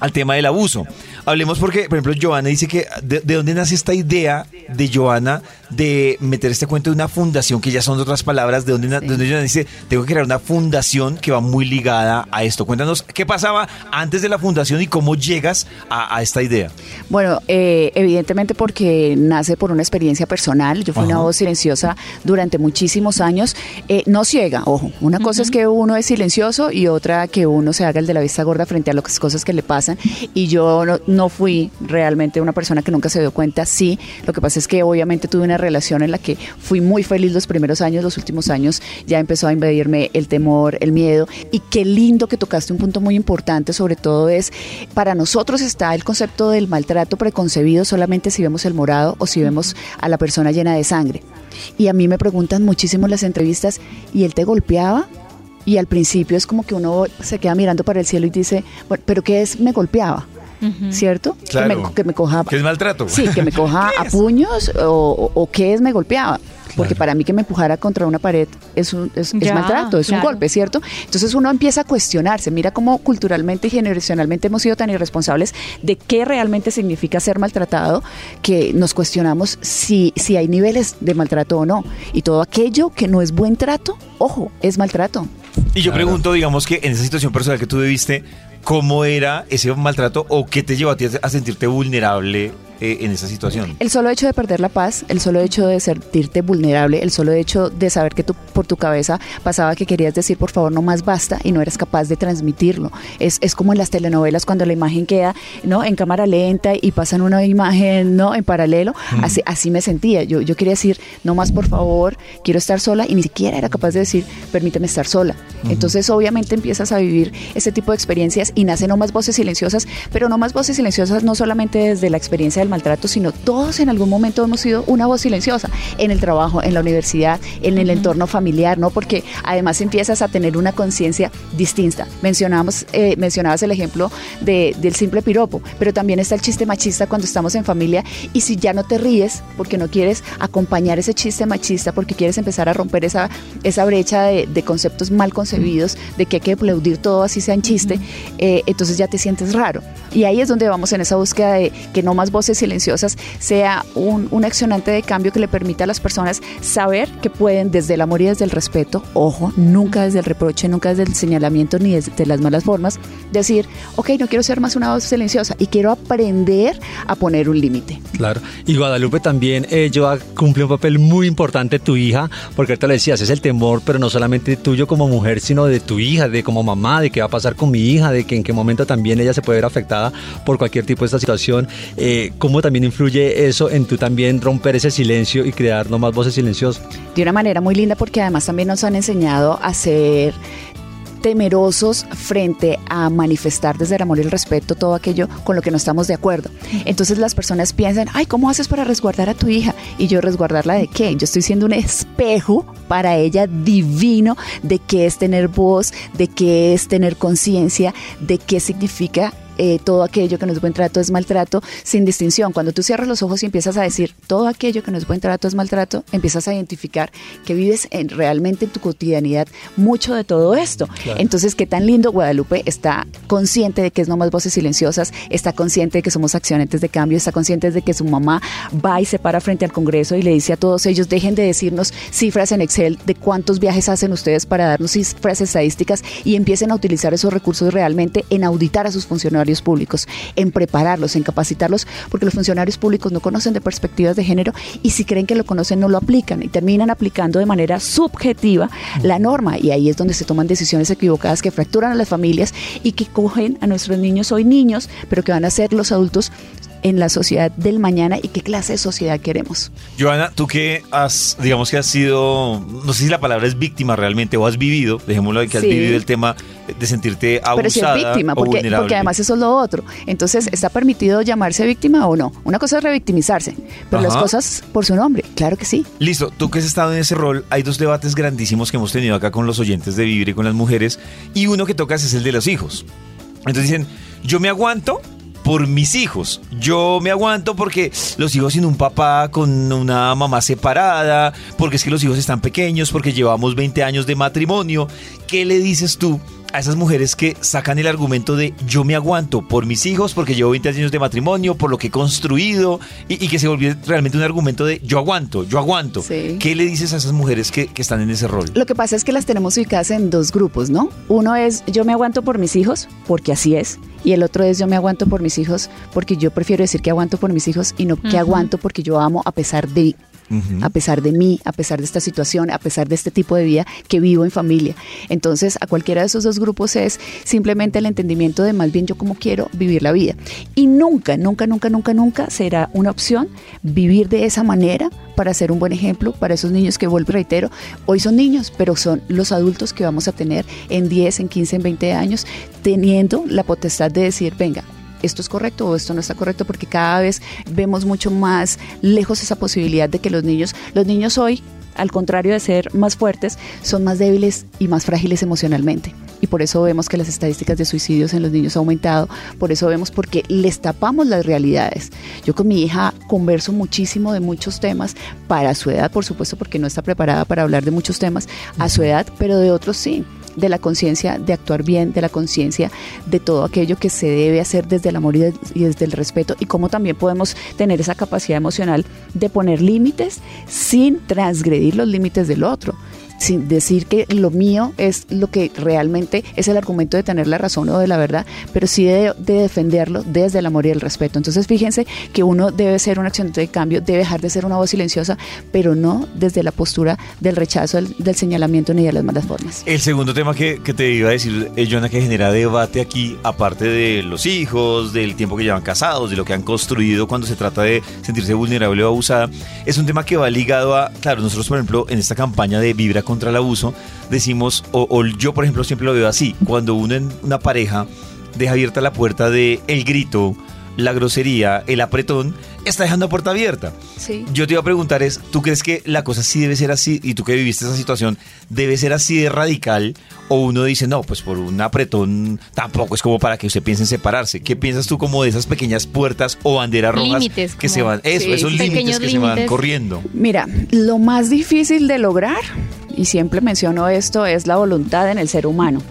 S2: al tema del abuso. Hablemos porque, por ejemplo, Joana dice que de, de dónde nace esta idea de Joana de meter este cuento de una fundación, que ya son otras palabras, de dónde, na- de dónde Joana dice, tengo que crear una fundación que va muy ligada a esto. Cuéntanos qué pasaba antes de la fundación y cómo llegas a, a esta idea.
S8: Bueno, eh, evidentemente porque nace por una experiencia personal. Yo fui una voz silenciosa durante muchísimos años. Eh, no ciega, ojo. Una cosa es que uno es silencioso y otra que uno se haga el de la vista gorda frente a las cosas que le pasan. Y yo no, no fui realmente una persona que nunca se dio cuenta. Sí, lo que pasa es que obviamente tuve una relación en la que fui muy feliz los primeros años, los últimos años ya empezó a invadirme el temor, el miedo. Y qué lindo que tocaste un punto muy importante, sobre todo es, para nosotros está el concepto del maltrato preconcebido solamente si vemos el morado o si vemos a la persona llena de sangre. Y a mí me preguntan muchísimo las entrevistas, ¿y él te golpeaba? Y al principio es como que uno se queda mirando para el cielo y dice, bueno, ¿pero qué es me golpeaba? ¿Cierto?
S2: Claro.
S8: Que, me, que me coja
S2: ¿Qué es maltrato?
S8: Sí, que me coja a puños o, o, o qué es me golpeaba. Porque para mí que me empujara contra una pared es, un, es, maltrato, es un golpe, ¿cierto? Entonces uno empieza a cuestionarse, mira cómo culturalmente y generacionalmente hemos sido tan irresponsables de qué realmente significa ser maltratado, que nos cuestionamos si, si hay niveles de maltrato o no. Y todo aquello que no es buen trato, ojo, es maltrato.
S2: Y yo pregunto, digamos que en esa situación personal que tú viviste, ¿cómo era ese maltrato o qué te llevó a ti a sentirte vulnerable eh, en esa situación?
S8: El solo hecho de perder la paz, el solo hecho de sentirte vulnerable, el solo hecho de saber que tú, por tu cabeza pasaba que querías decir por favor no más basta y no eras capaz de transmitirlo. Es, es como en las telenovelas cuando la imagen queda ¿no? en cámara lenta y pasan una imagen ¿no? en paralelo. Así, así me sentía. Yo, yo quería decir no más por favor, quiero estar sola y ni siquiera era capaz de decir permíteme estar sola. Entonces obviamente empiezas a vivir ese tipo de experiencias y nacen no más voces silenciosas, pero no más voces silenciosas no solamente desde la experiencia del maltrato, sino todos en algún momento hemos sido una voz silenciosa en el trabajo, en la universidad, en el entorno familiar, ¿no? Porque además empiezas a tener una conciencia distinta. Mencionamos, eh, mencionabas el ejemplo de, del simple piropo, pero también está el chiste machista cuando estamos en familia y si ya no te ríes porque no quieres acompañar ese chiste machista, porque quieres empezar a romper esa, esa brecha de, de conceptos mal concebidos, de que hay que aplaudir todo así sea en chiste, eh, entonces ya te sientes raro. Y ahí es donde vamos en esa búsqueda de que no más voces silenciosas sea un, un accionante de cambio que le permita a las personas saber que pueden desde el amor y desde el respeto, ojo, nunca desde el reproche, nunca desde el señalamiento ni desde las malas formas, decir, ok, no quiero ser más una voz silenciosa y quiero aprender a poner un límite.
S4: Claro. Y Guadalupe también, eh, Joa, cumple un papel muy importante tu hija, porque ahorita le decías, es el temor, pero no solamente tuyo como mujer, sino de tu hija, de como mamá, de qué va a pasar con mi hija, de que en qué momento también ella se puede ver afectada por cualquier tipo de esta situación. Eh, ¿Cómo también influye eso en tú también romper ese silencio y crear no más voces silenciosas?
S8: de una manera muy linda porque además también nos han enseñado a ser temerosos frente a manifestar desde el amor y el respeto todo aquello con lo que no estamos de acuerdo. Entonces las personas piensan, ay, ¿cómo haces para resguardar a tu hija? Y yo resguardarla de qué? Yo estoy siendo un espejo para ella divino de qué es tener voz, de qué es tener conciencia, de qué significa eh, todo aquello que no es buen trato es maltrato, sin distinción. Cuando tú cierras los ojos y empiezas a decir todo aquello que no es buen trato es maltrato, empiezas a identificar que vives en, realmente en tu cotidianidad mucho de todo esto. Entonces, qué tan lindo Guadalupe está consciente de que es no más voces silenciosas, está consciente de que somos accionantes de cambio, está consciente de que su mamá va y se para frente al Congreso y le dice a todos ellos, dejen de decirnos cifras en Excel de cuántos viajes hacen ustedes para darnos cifras estadísticas y empiecen a utilizar esos recursos realmente en auditar a sus funcionarios públicos, en prepararlos, en capacitarlos, porque los funcionarios públicos no conocen de perspectivas de género y si creen que lo conocen no lo aplican y terminan aplicando de manera subjetiva la norma. Y ahí es donde se toman decisiones equivocadas que fracturan a las familias y que cogen a nuestros niños hoy niños, pero que van a ser los adultos en la sociedad del mañana y qué clase de sociedad queremos.
S2: Joana, tú que has, digamos que has sido, no sé si la palabra es víctima realmente o has vivido, dejémoslo de que has vivido el tema de sentirte abusada
S8: Pero si es víctima, porque, porque, además eso es lo otro. Entonces, ¿está permitido llamarse víctima o no? Una cosa es revictimizarse, pero las cosas por su nombre, claro que sí.
S2: Listo, tú que has estado en ese rol, hay dos debates grandísimos que hemos tenido acá con los oyentes de Vivir y con las mujeres, y uno que tocas es el de los hijos. Entonces dicen, yo me aguanto por mis hijos. Yo me aguanto porque los hijos sin un papá, con una mamá separada, porque es que los hijos están pequeños, porque llevamos 20 años de matrimonio. ¿Qué le dices tú a esas mujeres que sacan el argumento de yo me aguanto por mis hijos, porque llevo 20 años de matrimonio, por lo que he construido, y, que se volvió realmente un argumento de yo aguanto, yo aguanto. ¿Qué le dices a esas mujeres que, que, están en ese rol?
S8: Lo que pasa es que las tenemos ubicadas en dos grupos, ¿no? Uno es yo me aguanto por mis hijos, porque así es, y el otro es yo me aguanto por mis hijos, porque yo prefiero decir que aguanto por mis hijos y no que aguanto porque yo amo a pesar de a pesar de mí, a pesar de esta situación, a pesar de este tipo de vida que vivo en familia. Entonces, a cualquiera de esos dos grupos es simplemente el entendimiento de más bien yo cómo quiero vivir la vida. Y nunca, nunca, nunca, nunca, nunca será una opción vivir de esa manera para ser un buen ejemplo para esos niños que, vuelvo reitero, hoy son niños, pero son los adultos que vamos a tener en 10, en 15, en 20 años, teniendo la potestad de decir, venga, esto es correcto o esto no está correcto, porque cada vez vemos mucho más lejos esa posibilidad de que los niños, los niños hoy, al contrario de ser más fuertes, son más débiles y más frágiles emocionalmente. Y por eso vemos que las estadísticas de suicidios en los niños han aumentado, por eso vemos porque les tapamos las realidades. Yo con mi hija converso muchísimo de muchos temas, para su edad, por supuesto, porque no está preparada para hablar de muchos temas a su edad, pero de otros sí de la conciencia de actuar bien, de la conciencia de todo aquello que se debe hacer desde el amor y, desde el respeto y cómo también podemos tener esa capacidad emocional de poner límites sin transgredir los límites del otro sin decir que lo mío es lo que realmente es el argumento de tener la razón o de la verdad, pero sí de, defenderlo desde el amor y el respeto. Entonces fíjense que uno debe ser un acción de cambio, debe dejar de ser una voz silenciosa, pero no desde la postura del rechazo, del, señalamiento ni de las malas formas.
S2: El segundo tema que, te iba a decir, es Jonah, que genera debate aquí, aparte de los hijos, del tiempo que llevan casados, de lo que han construido cuando se trata de sentirse vulnerable o abusada, es un tema que va ligado a, claro, nosotros por ejemplo en esta campaña de Vibra contra el abuso, decimos, o, yo por ejemplo siempre lo veo así, cuando uno en una pareja deja abierta la puerta de el grito, la grosería, el apretón, está dejando la puerta abierta.
S8: Sí.
S2: Yo te iba a preguntar es, ¿tú crees que la cosa sí debe ser así, y tú que viviste esa situación, debe ser así de radical? O uno dice, no, pues por un apretón tampoco es como para que usted piense en separarse. ¿Qué piensas tú como de esas pequeñas puertas o banderas rojas que se van, eso, esos límites que se van corriendo?
S8: Mira, lo más difícil de lograr y siempre menciono esto, es la voluntad en el ser humano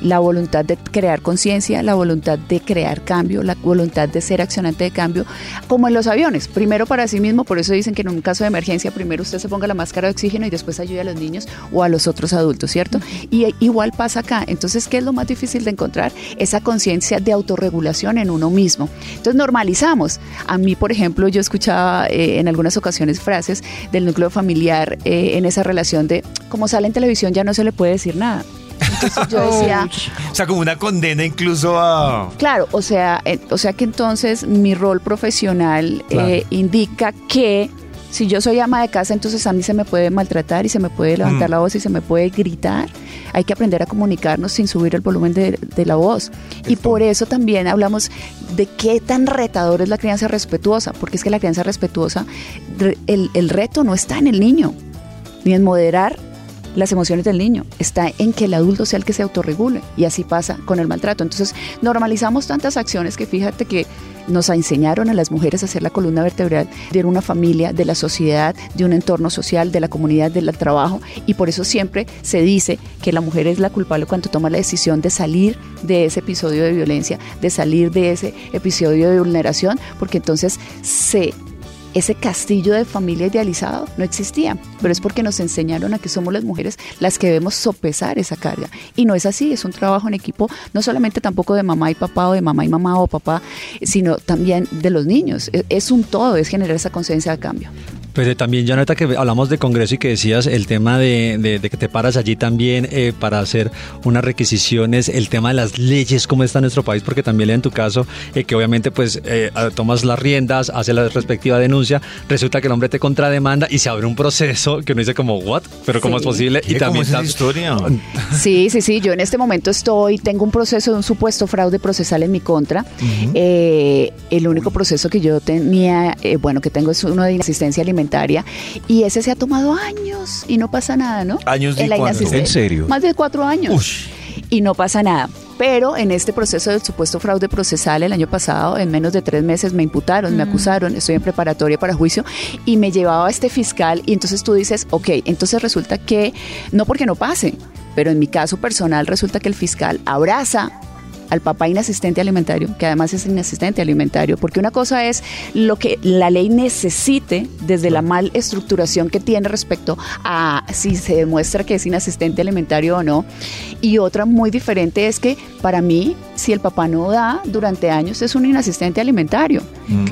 S8: la voluntad de crear conciencia, la voluntad de crear cambio, la voluntad de ser accionante de cambio, como en los aviones, primero para sí mismo, por eso dicen que en un caso de emergencia primero usted se ponga la máscara de oxígeno y después ayude a los niños o a los otros adultos, ¿cierto? Y igual pasa acá, entonces, ¿qué es lo más difícil de encontrar? Esa conciencia de autorregulación en uno mismo. Entonces normalizamos. A mí, por ejemplo, yo escuchaba eh, en algunas ocasiones frases del núcleo familiar eh, en esa relación de, como sale en televisión ya no se le puede decir nada. Entonces yo decía...
S2: o sea, como una condena incluso a...
S8: Claro, o sea, o sea que entonces mi rol profesional eh, indica que Si yo soy ama de casa, entonces a mí se me puede maltratar y se me puede levantar
S2: Mm.
S8: la voz y se me puede gritar. Hay que aprender a comunicarnos sin subir el volumen de, de la voz. Y por eso también hablamos de qué tan retador es la crianza respetuosa, porque es que la crianza respetuosa, re- el, el reto no está en el niño, ni en moderar las emociones del niño, está en que el adulto sea el que se autorregule y así pasa con el maltrato. Entonces normalizamos tantas acciones que fíjate que nos enseñaron a las mujeres a ser la columna vertebral de una familia, de la sociedad, de un entorno social, de la comunidad, del trabajo y por eso siempre se dice que la mujer es la culpable cuando toma la decisión de salir de ese episodio de violencia, de salir de ese episodio de vulneración, porque entonces se ese castillo de familia idealizado no existía, pero es porque nos enseñaron a que somos las mujeres las que debemos sopesar esa carga. Y no es así, es un trabajo en equipo, no solamente tampoco de mamá y papá o de mamá y mamá o papá, sino también de los niños. Es, es un todo, es generar esa conciencia de cambio.
S4: Pero también, Jonathan, que hablamos de Congreso y que decías el tema de, de- de que te paras allí también eh, para hacer unas requisiciones, el tema de las leyes, cómo está nuestro país, porque también en tu caso, eh, que obviamente pues eh, tomas las riendas, haces la respectiva denuncia, resulta que el hombre te contrademanda y se abre un proceso que uno dice como, ¿what? Pero ¿cómo
S8: Sí.
S4: es posible?
S2: ¿Qué? ¿Cómo es esa
S4: estás-
S2: historia?
S8: Sí, sí, sí. Yo en este momento estoy, tengo un proceso de un supuesto fraude procesal en mi contra. Eh, el único proceso que yo tenía, eh, bueno, que tengo es uno de inasistencia alimentaria y ese se ha tomado años y no pasa nada, ¿no?
S2: ¿Años de
S8: inasistencia.
S6: ¿En serio?
S8: Más de cuatro años. Y no pasa nada. Pero en este proceso del supuesto fraude procesal el año pasado, en menos de tres meses me imputaron, me acusaron, estoy en preparatoria para juicio y me llevaba a este fiscal y entonces tú dices, ok, entonces resulta que, no porque no pase, pero en mi caso personal resulta que el fiscal abraza al papá inasistente alimentario, que además es inasistente alimentario, porque una cosa es lo que la ley necesite desde la mal estructuración que tiene respecto a si se demuestra que es inasistente alimentario o no, y otra muy diferente es que para mí, si el papá no da durante años, es un inasistente alimentario,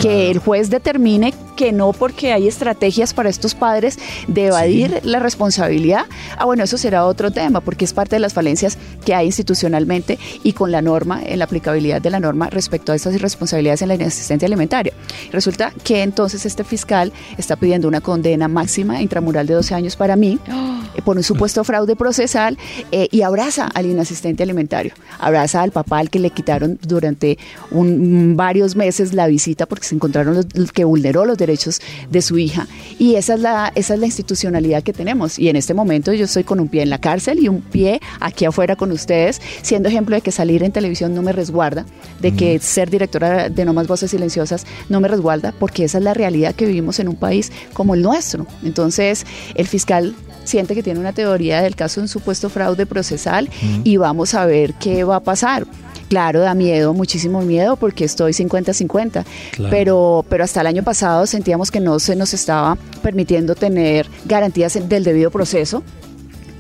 S8: que el juez determine que no porque hay estrategias para estos padres de evadir la responsabilidad, ah bueno, eso será otro tema, porque es parte de las falencias que hay institucionalmente y con la norma, en la aplicabilidad de la norma respecto a estas irresponsabilidades en la inasistencia alimentaria. Resulta que entonces este fiscal está pidiendo una condena máxima intramural de 12 años para mí eh, por un supuesto fraude procesal eh, y abraza al inasistente alimentario, abraza al papá al que le quitaron durante un- varios meses la visita porque se encontraron los, que vulneró los derechos de su hija. Y esa es la esa es la institucionalidad que tenemos. Y en este momento yo estoy con un pie en la cárcel y un pie aquí afuera con ustedes siendo ejemplo de que salir en televisión no me resguarda de que ser directora de No Más Voces Silenciosas no me resguarda porque esa es la realidad que vivimos en un país como el nuestro entonces el fiscal siente que tiene una teoría del caso de un supuesto fraude procesal y vamos a ver qué va a pasar. Claro, da miedo, muchísimo miedo, porque estoy 50-50.
S4: Claro.
S8: Pero, pero hasta el año pasado sentíamos que no se nos estaba permitiendo tener garantías del debido proceso.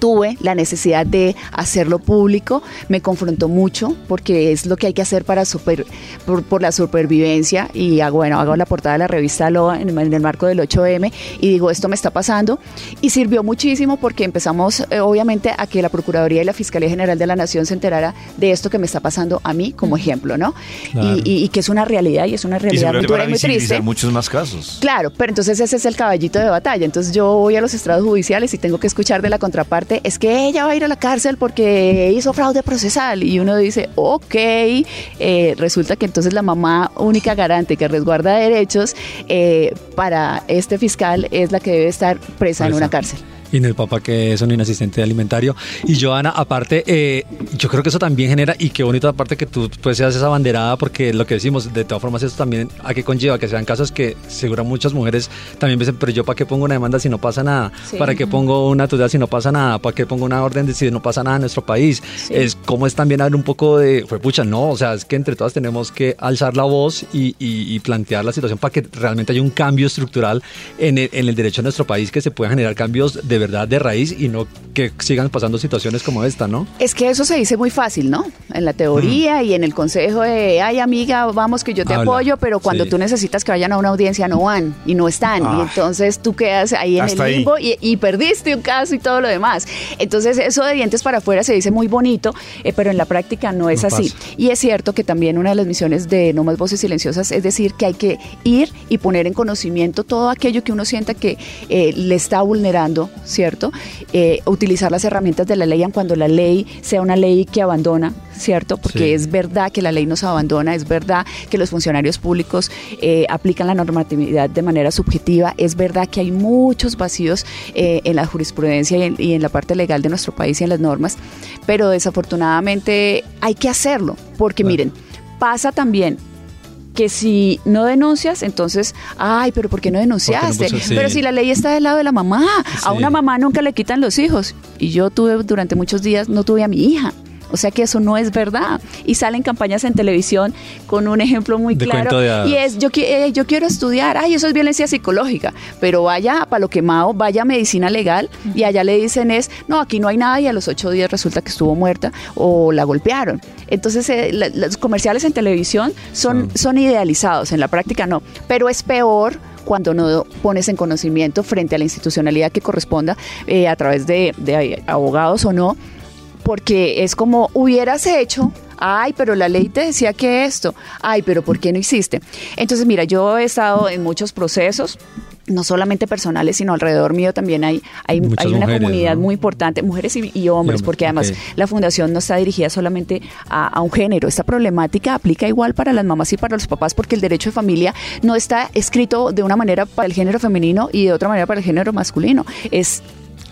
S8: Tuve la necesidad de hacerlo público, me confrontó mucho porque es lo que hay que hacer para super, por, por la supervivencia y hago, bueno, hago la portada de la revista Loa en, en el marco del 8M y digo esto me está pasando y sirvió muchísimo porque empezamos eh, obviamente a que la Procuraduría y la Fiscalía General de la Nación se enterara de esto que me está pasando a mí como ejemplo, ¿no?
S4: Claro.
S8: Y, y- y que es una realidad y es una
S2: Y
S8: realidad muy
S2: seguramente
S8: dura y muy triste.
S2: muchos más casos.
S8: Claro, pero entonces ese es el caballito de batalla. Entonces yo voy a los estrados judiciales y tengo que escuchar de la contraparte, es que ella va a ir a la cárcel porque hizo fraude procesal. Y uno dice, ok, eh, resulta que entonces la mamá única garante que resguarda derechos eh, para este fiscal es la que debe estar presa en una cárcel.
S4: Y en el papá que es un inasistente alimentario. Y Joana, aparte, eh, yo creo que eso también genera, y qué bonito aparte que tú pues seas esa banderada, porque lo que decimos, de todas formas, eso también a qué conlleva, que sean casos que seguro muchas mujeres también dicen, pero yo para qué pongo una demanda si no pasa nada,
S8: Sí.
S4: para qué pongo una tutela si no pasa nada, para qué pongo una orden de si no pasa nada en nuestro país.
S8: Sí.
S4: Es como es también haber un poco de, fue pucha, no, o sea, es que entre todas tenemos que alzar la voz y, y- y plantear la situación para que realmente haya un cambio estructural en el, en el derecho de nuestro país, que se puedan generar cambios de verdad de raíz y no que sigan pasando situaciones como esta, ¿no?
S8: Es que eso se dice muy fácil, ¿no? En la teoría y en el consejo de, ay amiga, vamos que yo te
S4: Habla.
S8: apoyo, pero cuando
S4: Sí.
S8: tú necesitas que vayan a una audiencia no van y no están. Y
S2: Ay.
S8: entonces tú quedas ahí en
S2: Hasta
S8: el limbo y, y perdiste un caso y todo lo demás. Entonces eso de dientes para afuera se dice muy bonito, eh, pero en la práctica no es
S4: No
S8: así.
S4: pasa.
S8: Y es cierto que también una de las misiones de No Más Voces Silenciosas es decir que hay que ir y poner en conocimiento todo aquello que uno sienta que eh, le está vulnerando, ¿cierto? Eh, utilizar las herramientas de la ley, cuando la ley sea una ley que abandona, ¿cierto? Porque
S4: Sí.
S8: es verdad que la ley nos abandona, es verdad que los funcionarios públicos eh, aplican la normatividad de manera subjetiva, es verdad que hay muchos vacíos eh, en la jurisprudencia y en, y en la parte legal de nuestro país y en las normas, pero desafortunadamente hay que hacerlo, porque miren, pasa también que si no denuncias, entonces, ay, pero ¿por qué no denunciaste? Pero si la ley está del lado de la mamá, a una mamá nunca le quitan los hijos. Y yo tuve durante muchos días, no tuve a mi hija. O sea que eso no es verdad. Y salen campañas en televisión con un ejemplo muy
S4: De
S8: claro.
S4: de.
S8: Y es, yo, eh, yo quiero estudiar, ay, eso es violencia psicológica. Pero vaya a palo quemado, vaya a medicina legal y allá le dicen es, no, aquí no hay nada y a los ocho días resulta que estuvo muerta o la golpearon. Entonces, eh, la- los comerciales en televisión son,
S4: Ah.
S8: son idealizados, en la práctica no. Pero es peor cuando no pones en conocimiento frente a la institucionalidad que corresponda eh, a través de, de abogados o no, porque es como hubieras hecho, ay, pero la ley te decía que esto, ay, pero ¿por qué no hiciste? Entonces, mira, yo he estado en muchos procesos. No solamente personales, sino alrededor mío también hay, hay, una
S4: mujeres,
S8: comunidad
S4: ¿no?
S8: muy importante, mujeres y, y hombres,
S4: hombres,
S8: porque además la fundación no está dirigida solamente a, a un género. Esta problemática aplica igual para las mamás y para los papás, porque el derecho de familia no está escrito de una manera para el género femenino y de otra manera para el género masculino. Es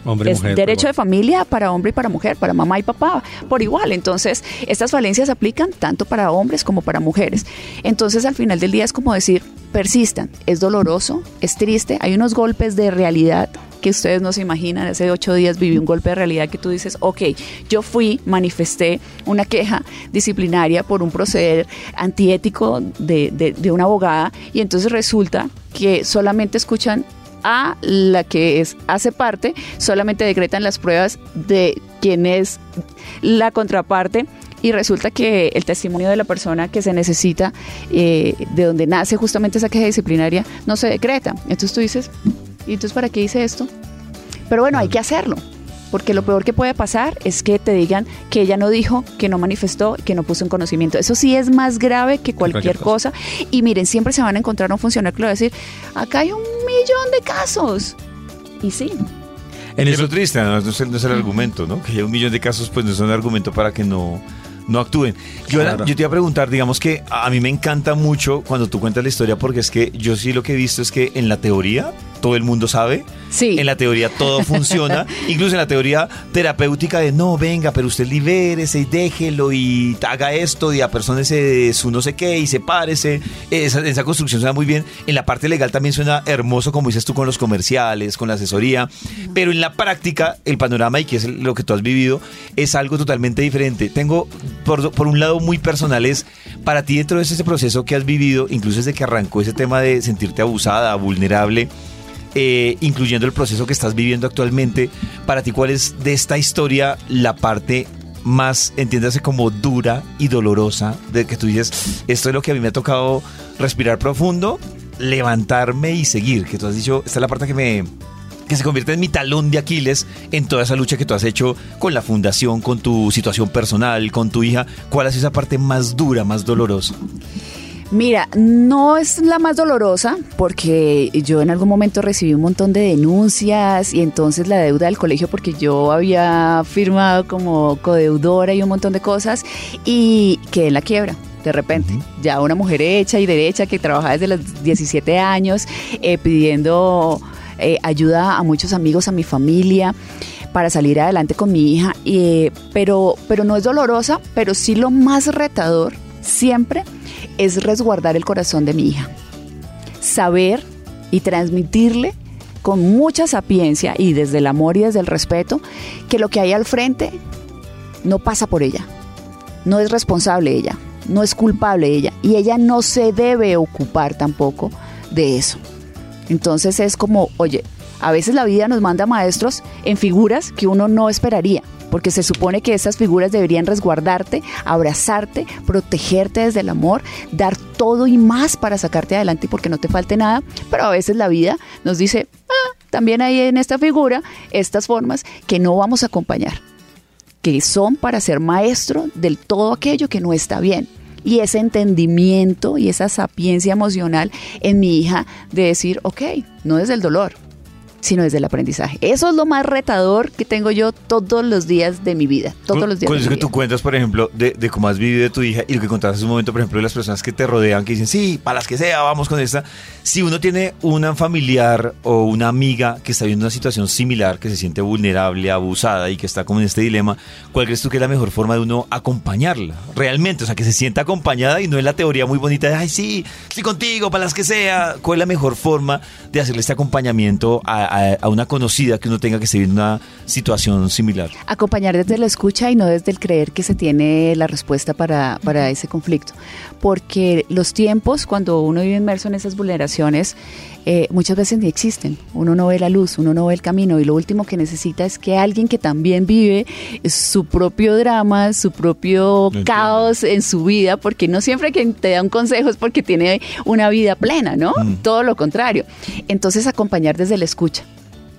S4: Hombre y
S8: es
S4: mujer.
S8: derecho de familia para hombre y para mujer, para mamá y papá, por igual. Entonces, estas falencias aplican tanto para hombres como para mujeres. Entonces, al final del día es como decir, persistan. Es doloroso, es triste, hay unos golpes de realidad que ustedes no se imaginan. Hace ocho días viví un golpe de realidad que tú dices, ok, yo fui, manifesté una queja disciplinaria por un proceder antiético de, de, de una abogada y entonces resulta que solamente escuchan a la que es hace parte, solamente decretan las pruebas de quién es la contraparte y resulta que el testimonio de la persona que se necesita, eh, de donde nace justamente esa queja disciplinaria, no se decreta. Entonces tú dices, ¿y entonces para qué hice esto? Pero bueno, hay que hacerlo. Porque lo peor que puede pasar es que te digan que ella no dijo, que no manifestó, que no puso en conocimiento. Eso sí es más grave que cualquier,
S4: cualquier
S8: cosa. Y miren, siempre se van a encontrar un funcionario que le va a decir, acá hay un millón de casos. Y sí,
S4: En
S2: Es
S4: eso-
S2: lo triste, ¿no? No es, el, no es el argumento, ¿no? Que haya un millón de casos, pues no es un argumento para que no, no actúen. Yo,
S4: Claro.
S2: yo te iba a preguntar, digamos que a mí me encanta mucho cuando tú cuentas la historia, porque es que yo sí lo que he visto es que en la teoría todo el mundo sabe.
S8: Sí.
S2: En la teoría todo funciona, incluso en la teoría terapéutica de no, venga, pero usted libérese y déjelo y haga esto y apersónese de su no sé qué y sepárese. Esa, esa construcción suena muy bien. En la parte legal también suena hermoso, como dices tú, con los comerciales, con la asesoría. Pero en la práctica, el panorama y que es lo que tú has vivido, es algo totalmente diferente. Tengo, por, por un lado, muy personal, es para ti dentro de ese proceso que has vivido, incluso desde que arrancó ese tema de sentirte abusada, vulnerable, eh, incluyendo el proceso que estás viviendo actualmente, para ti, ¿cuál es de esta historia la parte más, entiéndase, como dura y dolorosa, de que tú dices, esto es lo que a mí me ha tocado respirar profundo, levantarme y seguir, que tú has dicho, esta es la parte que me que se convierte en mi talón de Aquiles en toda esa lucha que tú has hecho con la fundación, con tu situación personal, con tu hija. ¿Cuál es esa parte más dura, más dolorosa?
S8: Mira, no es la más dolorosa porque yo en algún momento recibí un montón de denuncias y entonces la deuda del colegio porque yo había firmado como codeudora y un montón de cosas y quedé en la quiebra. De repente, ya una mujer hecha y derecha que trabaja desde los 17 años eh, pidiendo eh, ayuda a muchos amigos, a mi familia para salir adelante con mi hija, eh, pero, pero no es dolorosa, pero sí lo más retador siempre es resguardar el corazón de mi hija. Saber y transmitirle con mucha sapiencia y desde el amor y desde el respeto que lo que hay al frente no pasa por ella. No es responsable ella, no es culpable ella y ella no se debe ocupar tampoco de eso. Entonces es como, oye, A veces la vida nos manda maestros en figuras que uno no esperaría, porque se supone que esas figuras deberían resguardarte, abrazarte, protegerte desde el amor, dar todo y más para sacarte adelante y porque no te falte nada, pero a veces la vida nos dice, ah, también hay en esta figura estas formas que no vamos a acompañar, que son para ser maestro del todo aquello que no está bien y ese entendimiento y esa sapiencia emocional en mi hija de decir, ok, no desde el dolor, sino desde el aprendizaje. Eso es lo más retador que tengo yo todos los días de mi vida. Todos los días.
S2: Con eso que tú
S8: vida.
S2: cuentas, por ejemplo, de, de cómo has vivido tu hija y lo que contabas hace un momento, por ejemplo, de las personas que te rodean, que dicen, sí, para las que sea, vamos con esta. Si uno tiene una familiar o una amiga que está viviendo una situación similar, que se siente vulnerable, abusada y que está como en este dilema, ¿cuál crees tú que es la mejor forma de uno acompañarla? Realmente, o sea, que se sienta acompañada y no es la teoría muy bonita de, ay, sí, estoy contigo, para las que sea. ¿Cuál es la mejor forma de hacerle este acompañamiento a, a- a una conocida que uno tenga que seguir una situación similar?
S8: acompañar desde la escucha y no desde el creer que se tiene la respuesta para, para ese conflicto. Porque los tiempos, cuando uno vive inmerso en esas vulneraciones, eh, muchas veces ni existen. Uno no ve la luz, uno no ve el camino y lo último que necesita es que alguien que también vive su propio drama, su propio caos en su vida, porque no siempre quien te da un consejo es porque tiene una vida plena, ¿no? Todo lo contrario. Entonces acompañar desde la escucha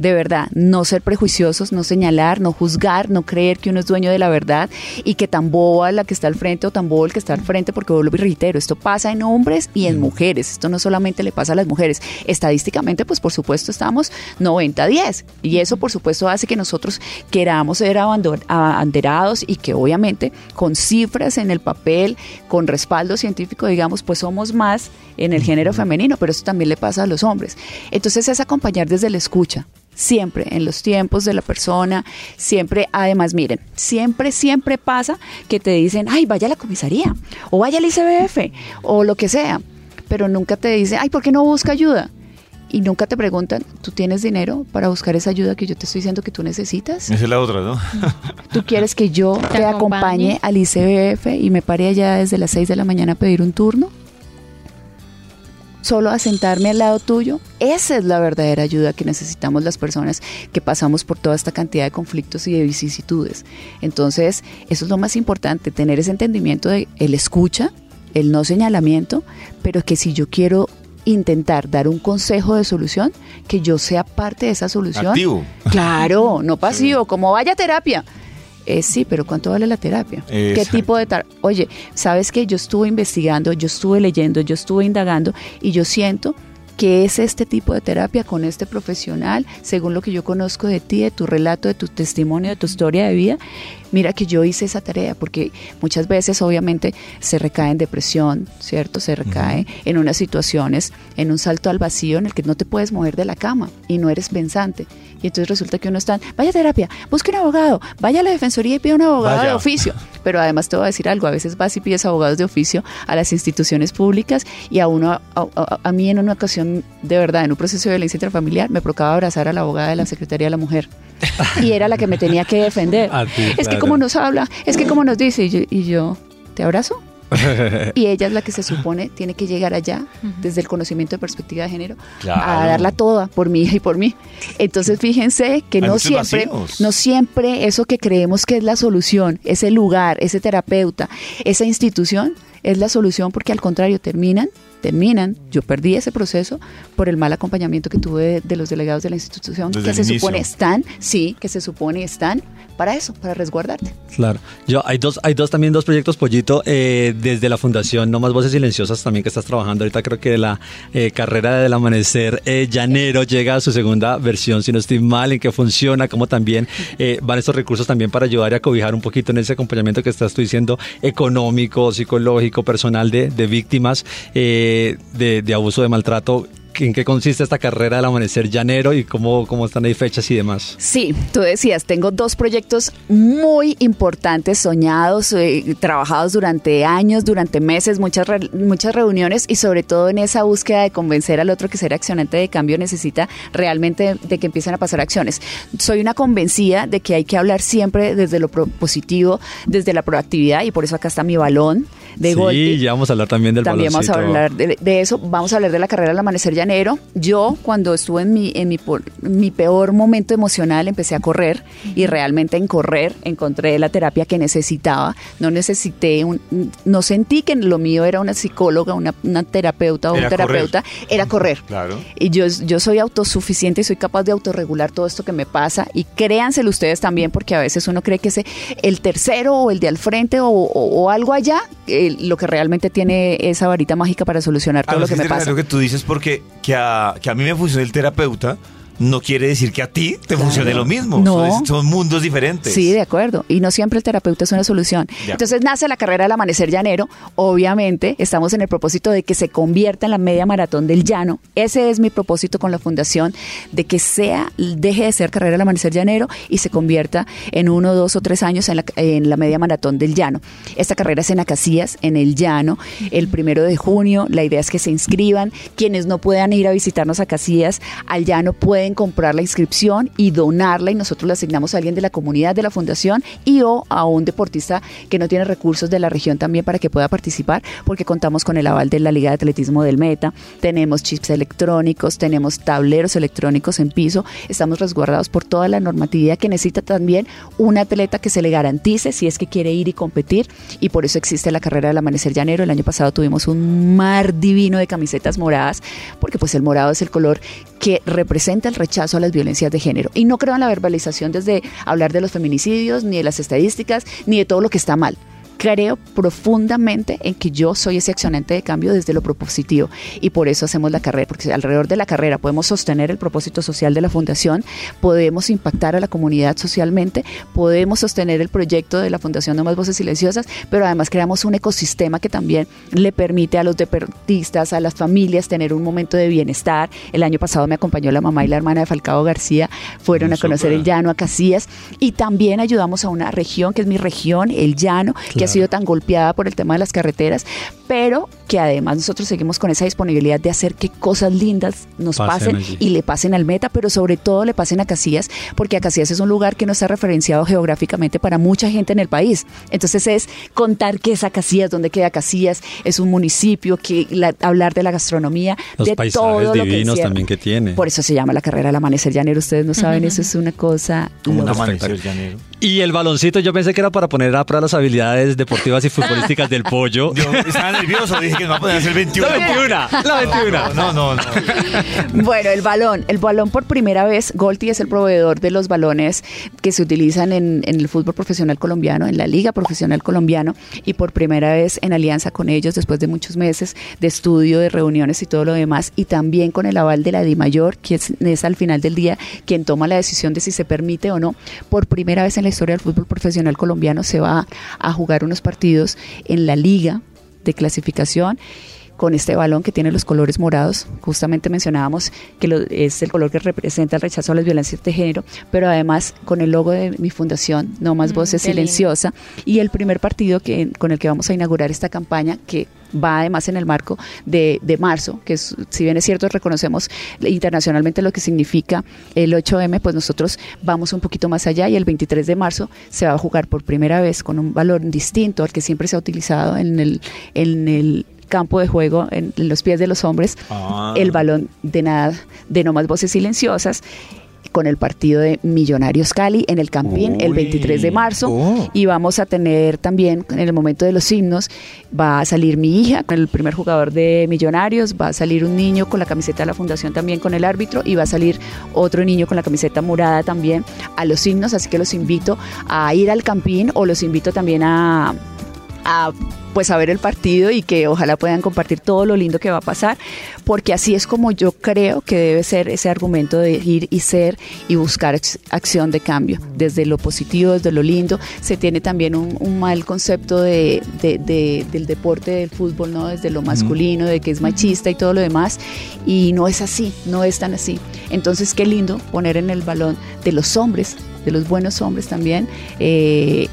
S8: de verdad, no ser prejuiciosos, no señalar, no juzgar, no creer que uno es dueño de la verdad y que tan boba la que está al frente o tan bobo el que está al frente, porque vuelvo y reitero, esto pasa en hombres y en mujeres, esto no solamente le pasa a las mujeres, estadísticamente pues por supuesto estamos 90-10 y eso por supuesto hace que nosotros queramos ser abanderados y que obviamente con cifras en el papel, con respaldo científico digamos, pues somos más en el género femenino, pero eso también le pasa a los hombres. Entonces es acompañar desde la escucha, siempre, en los tiempos de la persona, siempre, además, miren, siempre, siempre pasa que te dicen, ay, vaya a la comisaría, o vaya al ICBF, o lo que sea, pero nunca te dicen, ay, ¿por qué no busca ayuda? Y nunca te preguntan, ¿tú tienes dinero para buscar esa ayuda que yo te estoy diciendo que tú necesitas?
S2: Esa es la otra, ¿no?
S8: ¿Tú quieres que yo
S3: Te
S8: te
S3: acompañe.
S8: acompañe al ICBF y me pare allá desde las 6 de la mañana a pedir un turno? Solo a sentarme al lado tuyo. Esa es la verdadera ayuda que necesitamos las personas que pasamos por toda esta cantidad de conflictos y de vicisitudes. Entonces, eso es lo más importante, tener ese entendimiento de el escucha, el no señalamiento, pero que si yo quiero intentar dar un consejo de solución, que yo sea parte de esa solución.
S2: Activo.
S8: Claro, no pasivo, como vaya terapia. Eh, sí, pero ¿cuánto vale la terapia? ¿Qué tipo de terapia? Oye, ¿sabes que Yo estuve investigando, yo estuve leyendo, yo estuve indagando y yo siento que es este tipo de terapia con este profesional, según lo que yo conozco de ti, de tu relato, de tu testimonio, de tu historia de vida. Mira que yo hice esa tarea, porque muchas veces obviamente se recae en depresión, ¿cierto? Se recae en unas situaciones, en un salto al vacío en el que no te puedes mover de la cama y no eres pensante. Y entonces resulta que uno está, vaya a terapia, busque un abogado, vaya a la defensoría y pida un abogado
S2: Vaya.
S8: de oficio. Pero además te voy a decir algo, a veces vas y pides abogados de oficio a las instituciones públicas y a uno, a, a- a mí en una ocasión, de verdad, en un proceso de violencia intrafamiliar, me provocaba abrazar a la abogada de la Secretaría de la Mujer. Y era la que me tenía que defender.
S4: A ti,
S8: es que como nos habla, es que como nos dice, y yo, y yo, ¿te abrazo? y ella es la que se supone tiene que llegar allá desde el conocimiento de perspectiva de género a
S2: Claro.
S8: darla toda por mi hija y por mí. Entonces fíjense que
S2: Hay
S8: no siempre,
S2: vacíos.
S8: no siempre eso que creemos que es la solución, ese lugar, ese terapeuta, esa institución es la solución porque al contrario terminan, terminan. Yo perdí ese proceso por el mal acompañamiento que tuve de, de los delegados de la institución
S2: Desde
S8: que se
S2: inicio.
S8: supone están, sí, que se supone están para eso, para resguardarte.
S4: Claro. Yo, hay dos, hay dos también dos proyectos, Pollito, eh, desde la Fundación No Más Voces Silenciosas también que estás trabajando. Ahorita creo que la eh, carrera del amanecer eh, llanero llega a su segunda versión, si no estoy mal, en que funciona, como también eh, van estos recursos también para ayudar y acobijar un poquito en ese acompañamiento que estás tú diciendo, económico, psicológico, personal de, de víctimas eh, de, de abuso, de maltrato. ¿En qué consiste esta carrera del amanecer llanero y cómo, cómo están ahí fechas y demás?
S8: Sí, tú decías, tengo dos proyectos muy importantes, soñados, eh, trabajados durante años, durante meses, muchas, re- muchas reuniones y sobre todo en esa búsqueda de convencer al otro que ser accionante de cambio necesita realmente de que empiecen a pasar acciones. Soy una convencida de que hay que hablar siempre desde lo positivo, desde la proactividad y por eso acá está mi balón de
S4: sí, ya vamos a hablar también del
S8: También vamos a hablar de, de eso, vamos a hablar de la carrera del amanecer llanero. Yo cuando estuve en mi, en mi, por- mi peor momento emocional empecé a correr y realmente en correr encontré la terapia que necesitaba. No necesité, un, no sentí que lo mío era una psicóloga, una, una terapeuta o
S2: Era
S8: un terapeuta, era correr.
S2: Claro.
S8: Y yo, yo soy autosuficiente y soy capaz de autorregular todo esto que me pasa. Y créanselo ustedes también, porque a veces uno cree que es el tercero o el de al frente o, o- o algo allá, eh, lo que realmente tiene esa varita mágica para solucionar todo lo que
S2: es
S8: me pasa.
S2: lo que tú dices porque que a, que a mí me funciona el terapeuta no quiere decir que a ti te funcione lo mismo.
S8: No.
S2: Son, son mundos diferentes.
S8: Sí, de acuerdo. Y no siempre el terapeuta es una solución. Entonces nace la carrera del amanecer llanero. Obviamente estamos en el propósito de que se convierta en la media maratón del llano. Ese es mi propósito con la fundación, de que sea, deje de ser carrera del amanecer llanero y se convierta en uno, dos o tres años en la, en la media maratón del llano. Esta carrera es en Acacias, en el llano, el primero de junio. La idea es que se inscriban. Quienes no puedan ir a visitarnos a Casillas, al llano pueden comprar la inscripción y donarla y nosotros le asignamos a alguien de la comunidad de la fundación y o a un deportista que no tiene recursos de la región también para que pueda participar porque contamos con el aval de la Liga de Atletismo del Meta, tenemos chips electrónicos, tenemos tableros electrónicos en piso, estamos resguardados por toda la normatividad que necesita también un atleta que se le garantice si es que quiere ir y competir y por eso existe la carrera del amanecer llanero. El año pasado tuvimos un mar divino de camisetas moradas porque pues el morado es el color que representa el rechazo a las violencias de género. Y no creo en la verbalización desde hablar de los feminicidios, ni de las estadísticas, ni de todo lo que está mal. Creo profundamente en que yo soy ese accionante de cambio desde lo propositivo. Y por eso hacemos la carrera, porque alrededor de la carrera podemos sostener el propósito social de la fundación, podemos impactar a la comunidad socialmente, podemos sostener el proyecto de la Fundación No Más Voces Silenciosas, pero además creamos un ecosistema que también le permite a los deportistas, a las familias tener un momento de bienestar. El año pasado me acompañó la mamá y la hermana de Falcao García, fueron a conocer el llano, a Casillas, y también ayudamos a una región que es mi región, el llano, que ha sido tan golpeada por el tema de las carreteras, pero que además nosotros seguimos con esa disponibilidad de hacer que cosas lindas nos
S4: Pasen
S8: y le pasen al meta, pero sobre todo le pasen a Casillas, porque a Casillas es un lugar que no está referenciado geográficamente para mucha gente en el país. Entonces es contar qué es a Casillas, dónde queda Casillas, es un municipio, que la- hablar de la gastronomía,
S4: Los
S8: de
S4: paisajes
S8: todo lo que
S4: divinos también que tiene.
S8: Por eso se llama la carrera del amanecer llanero. Ustedes no saben, eso es una cosa.
S2: Como un amanecer llanero.
S4: Y el baloncito, yo pensé que era para poner a prueba las habilidades deportivas y futbolísticas del pollo.
S2: Yo estaba nervioso, dije que me va a poner a hacer 21.
S4: La 21, la 21.
S2: No, no, no.
S8: Bueno, el balón. El balón por primera vez, Golti es el proveedor de los balones que se utilizan en, en el fútbol profesional colombiano, en la Liga Profesional Colombiano, y por primera vez en alianza con ellos, después de muchos meses de estudio, de reuniones y todo lo demás, y también con el aval de la DIMAYOR, que es, es al final del día quien toma la decisión de si se permite o no. Por primera vez en la historia del fútbol profesional colombiano se va a jugar unos partidos en la Liga de clasificación con este balón que tiene los colores morados. Justamente mencionábamos que lo- es el color que representa el rechazo a las violencias de género, pero además con el logo de mi fundación, No Más
S3: Mm,
S8: Voces
S3: lindo.
S8: Silenciosa, y el primer partido que, con el que vamos a inaugurar esta campaña, que va además en el marco de, de marzo, que es- si bien es cierto, reconocemos internacionalmente lo que significa el 8M, pues nosotros vamos un poquito más allá y el 23 de marzo se va a jugar por primera vez con un valor distinto al que siempre se ha utilizado en el, en el campo de juego, en, en los pies de los hombres,
S2: Ah.
S8: el balón de nada, de no más voces silenciosas con el partido de Millonarios Cali en el Campín el
S2: Uy.
S8: 23 de marzo
S6: Oh.
S8: y vamos a tener también en el momento de los himnos va a salir mi hija con el primer jugador de Millonarios, va a salir un niño con la camiseta de la fundación también con el árbitro y va a salir otro niño con la camiseta morada también a los himnos, así que los invito a ir al Campín o los invito también a a pues a ver el partido y que ojalá puedan compartir todo lo lindo que va a pasar, porque así es como yo creo que debe ser ese argumento de ir y ser y buscar ac- acción de cambio, desde lo positivo, desde lo lindo. Se tiene también un, un mal concepto de, de- de- del deporte del fútbol, ¿no? Desde lo masculino, de que es machista y todo lo demás, y no es así, no es tan así. Entonces, qué lindo poner en el balón de los hombres, de los buenos hombres también, eh,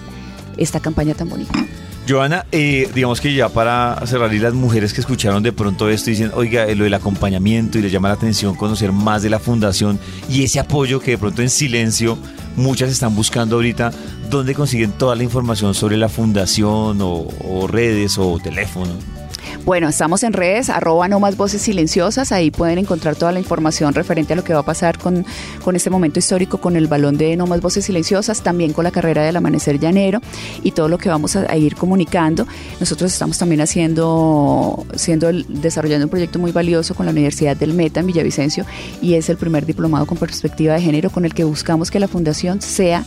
S8: esta campaña tan bonita.
S2: Joana, eh, digamos que ya para cerrar, y las mujeres que escucharon de pronto esto dicen, oiga, eh, lo del acompañamiento y les llama la atención conocer más de la fundación y ese apoyo que de pronto en silencio muchas están buscando ahorita dónde consiguen toda la información sobre la fundación o, o redes o teléfono.
S8: Bueno, estamos en redes, arroba no más voces silenciosas, ahí pueden encontrar toda la información referente a lo que va a pasar con, con este momento histórico, con el balón de no más voces silenciosas, también con la carrera del amanecer llanero y todo lo que vamos a, a ir comunicando. Nosotros estamos también haciendo, siendo desarrollando un proyecto muy valioso con la Universidad del Meta en Villavicencio y es el primer diplomado con perspectiva de género con el que buscamos que la fundación sea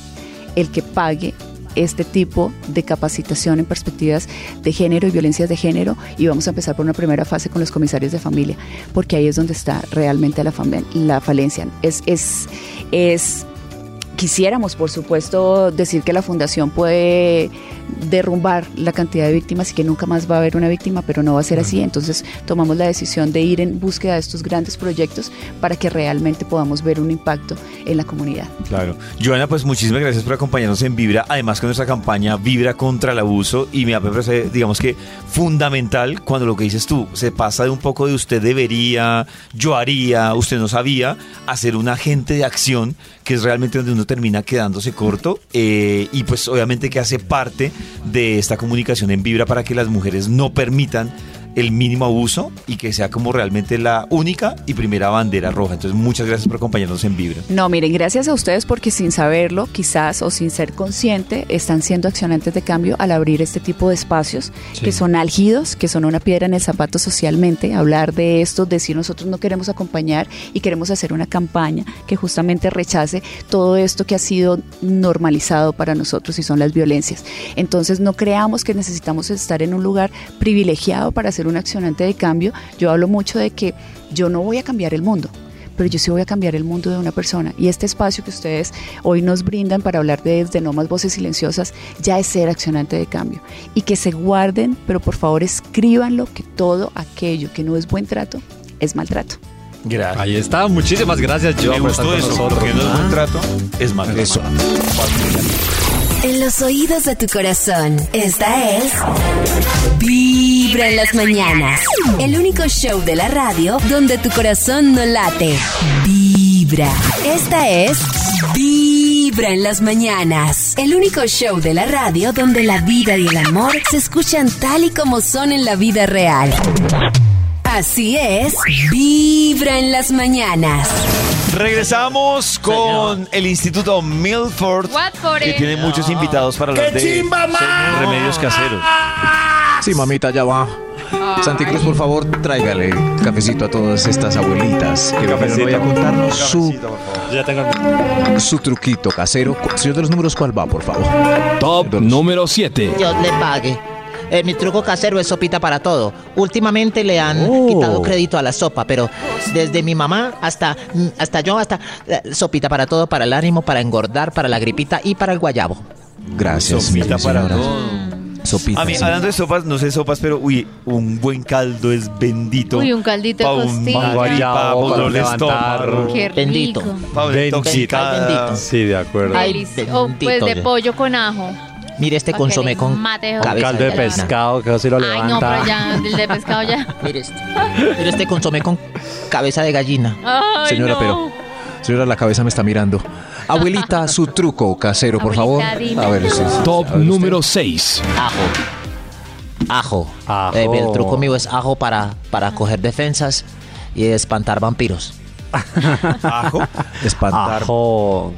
S8: el que pague este tipo de capacitación en perspectivas de género y violencias de género y vamos a empezar por una primera fase con los comisarios de familia, porque ahí es donde está realmente la, la falencia. Es, es, es, quisiéramos, por supuesto, decir que la fundación puede derrumbar la cantidad de víctimas y que nunca más va a haber una víctima, pero no va a ser así. Entonces tomamos la decisión de ir en búsqueda de estos grandes proyectos para que realmente podamos ver un impacto en la comunidad.
S2: Claro. Joana, pues muchísimas gracias por acompañarnos en Vibra, además con nuestra campaña Vibra contra el abuso y me parece, digamos que fundamental cuando lo que dices tú se pasa de un poco de usted debería, yo haría, usted no sabía, a ser un agente de acción que es realmente donde uno termina quedándose corto eh, y pues obviamente que hace parte de esta comunicación en Vibra para que las mujeres no permitan el mínimo abuso y que sea como realmente la única y primera bandera roja. Entonces, muchas gracias por acompañarnos en Vibra.
S8: No, miren, gracias a ustedes porque sin saberlo, quizás o sin ser consciente, están siendo accionantes de cambio al abrir este tipo de espacios que son álgidos, que son una piedra en el zapato socialmente. Hablar de esto, decir nosotros no queremos acompañar y queremos hacer una campaña que justamente rechace todo esto que ha sido normalizado para nosotros y son las violencias. Entonces, no creamos que necesitamos estar en un lugar privilegiado para ser un accionante de cambio. Yo hablo mucho de que yo no voy a cambiar el mundo pero yo sí voy a cambiar el mundo de una persona. Y este espacio que ustedes hoy nos brindan para hablar de desde No Más Voces Silenciosas ya es ser accionante de cambio. Y que se guarden, pero por favor escríbanlo, que todo aquello que no es buen trato es maltrato.
S2: Gracias.
S4: Ahí está, muchísimas gracias, Joa,
S2: Me gustó eso,
S4: nosotros.
S2: porque no es buen trato, es malo.
S6: Eso.
S7: En los oídos de tu corazón, esta es Vibra en las mañanas. El único show de la radio donde tu corazón no late. Vibra. Esta es Vibra en las mañanas. El único show de la radio donde la vida y el amor se escuchan tal y como son en la vida real. Así es, Vibra en las mañanas.
S2: Regresamos con el Instituto Milford,
S3: Watford.
S2: que tiene muchos invitados para hablar de remedios caseros.
S6: Sí, mamita, ya va. Santi Cruz, por favor, tráigale cafecito a todas estas abuelitas que vinieron hoy a contarnos su,
S4: Ya tengo
S6: su truquito casero. Señor de los números, ¿cuál va, por favor?
S9: Top número 7.
S1: Dios le pague. Eh, mi truco casero es sopita para todo. Últimamente le han
S4: Oh.
S1: quitado crédito a la sopa, pero desde mi mamá hasta, mm, hasta yo, hasta eh, sopita para todo, para el ánimo, para engordar, para la gripita y para el guayabo.
S6: Gracias,
S2: Sopita para todo.
S6: Sopita.
S2: A mí,
S6: sí.
S2: hablando de sopas, no sé sopas, pero uy, un buen caldo es bendito.
S3: Uy, un caldito de
S2: Pa' un
S3: costilla.
S2: mal
S4: Guayabo,
S2: pa'
S4: para
S2: de estómago,
S1: Bendito.
S3: rico.
S2: pa' una
S4: Bendito.
S1: Bendito.
S4: Sí, de acuerdo.
S1: Ay,
S3: Delicioso. O pues de
S1: bendito.
S3: pollo con ajo.
S1: Mire este consomé con
S3: mate,
S1: cabeza
S4: caldo de pescado, que así lo
S3: Ay, no,
S4: levanta.
S3: pero ya, el de pescado ya.
S1: Mire este, mire este consomé con cabeza de gallina.
S3: Ay,
S6: Señora,
S3: no.
S6: pero. Señora, la cabeza me está mirando. Abuelita, su truco casero, por favor.
S3: Abuelita, dime.
S6: A ver, sí, sí.
S9: Top
S6: A ver, usted.
S9: número 6.
S1: Ajo. Ajo.
S4: Ajo.
S1: Eh, el truco mío es ajo para, para coger defensas y espantar vampiros.
S2: Ajo.
S6: Espantar.
S4: Ajo.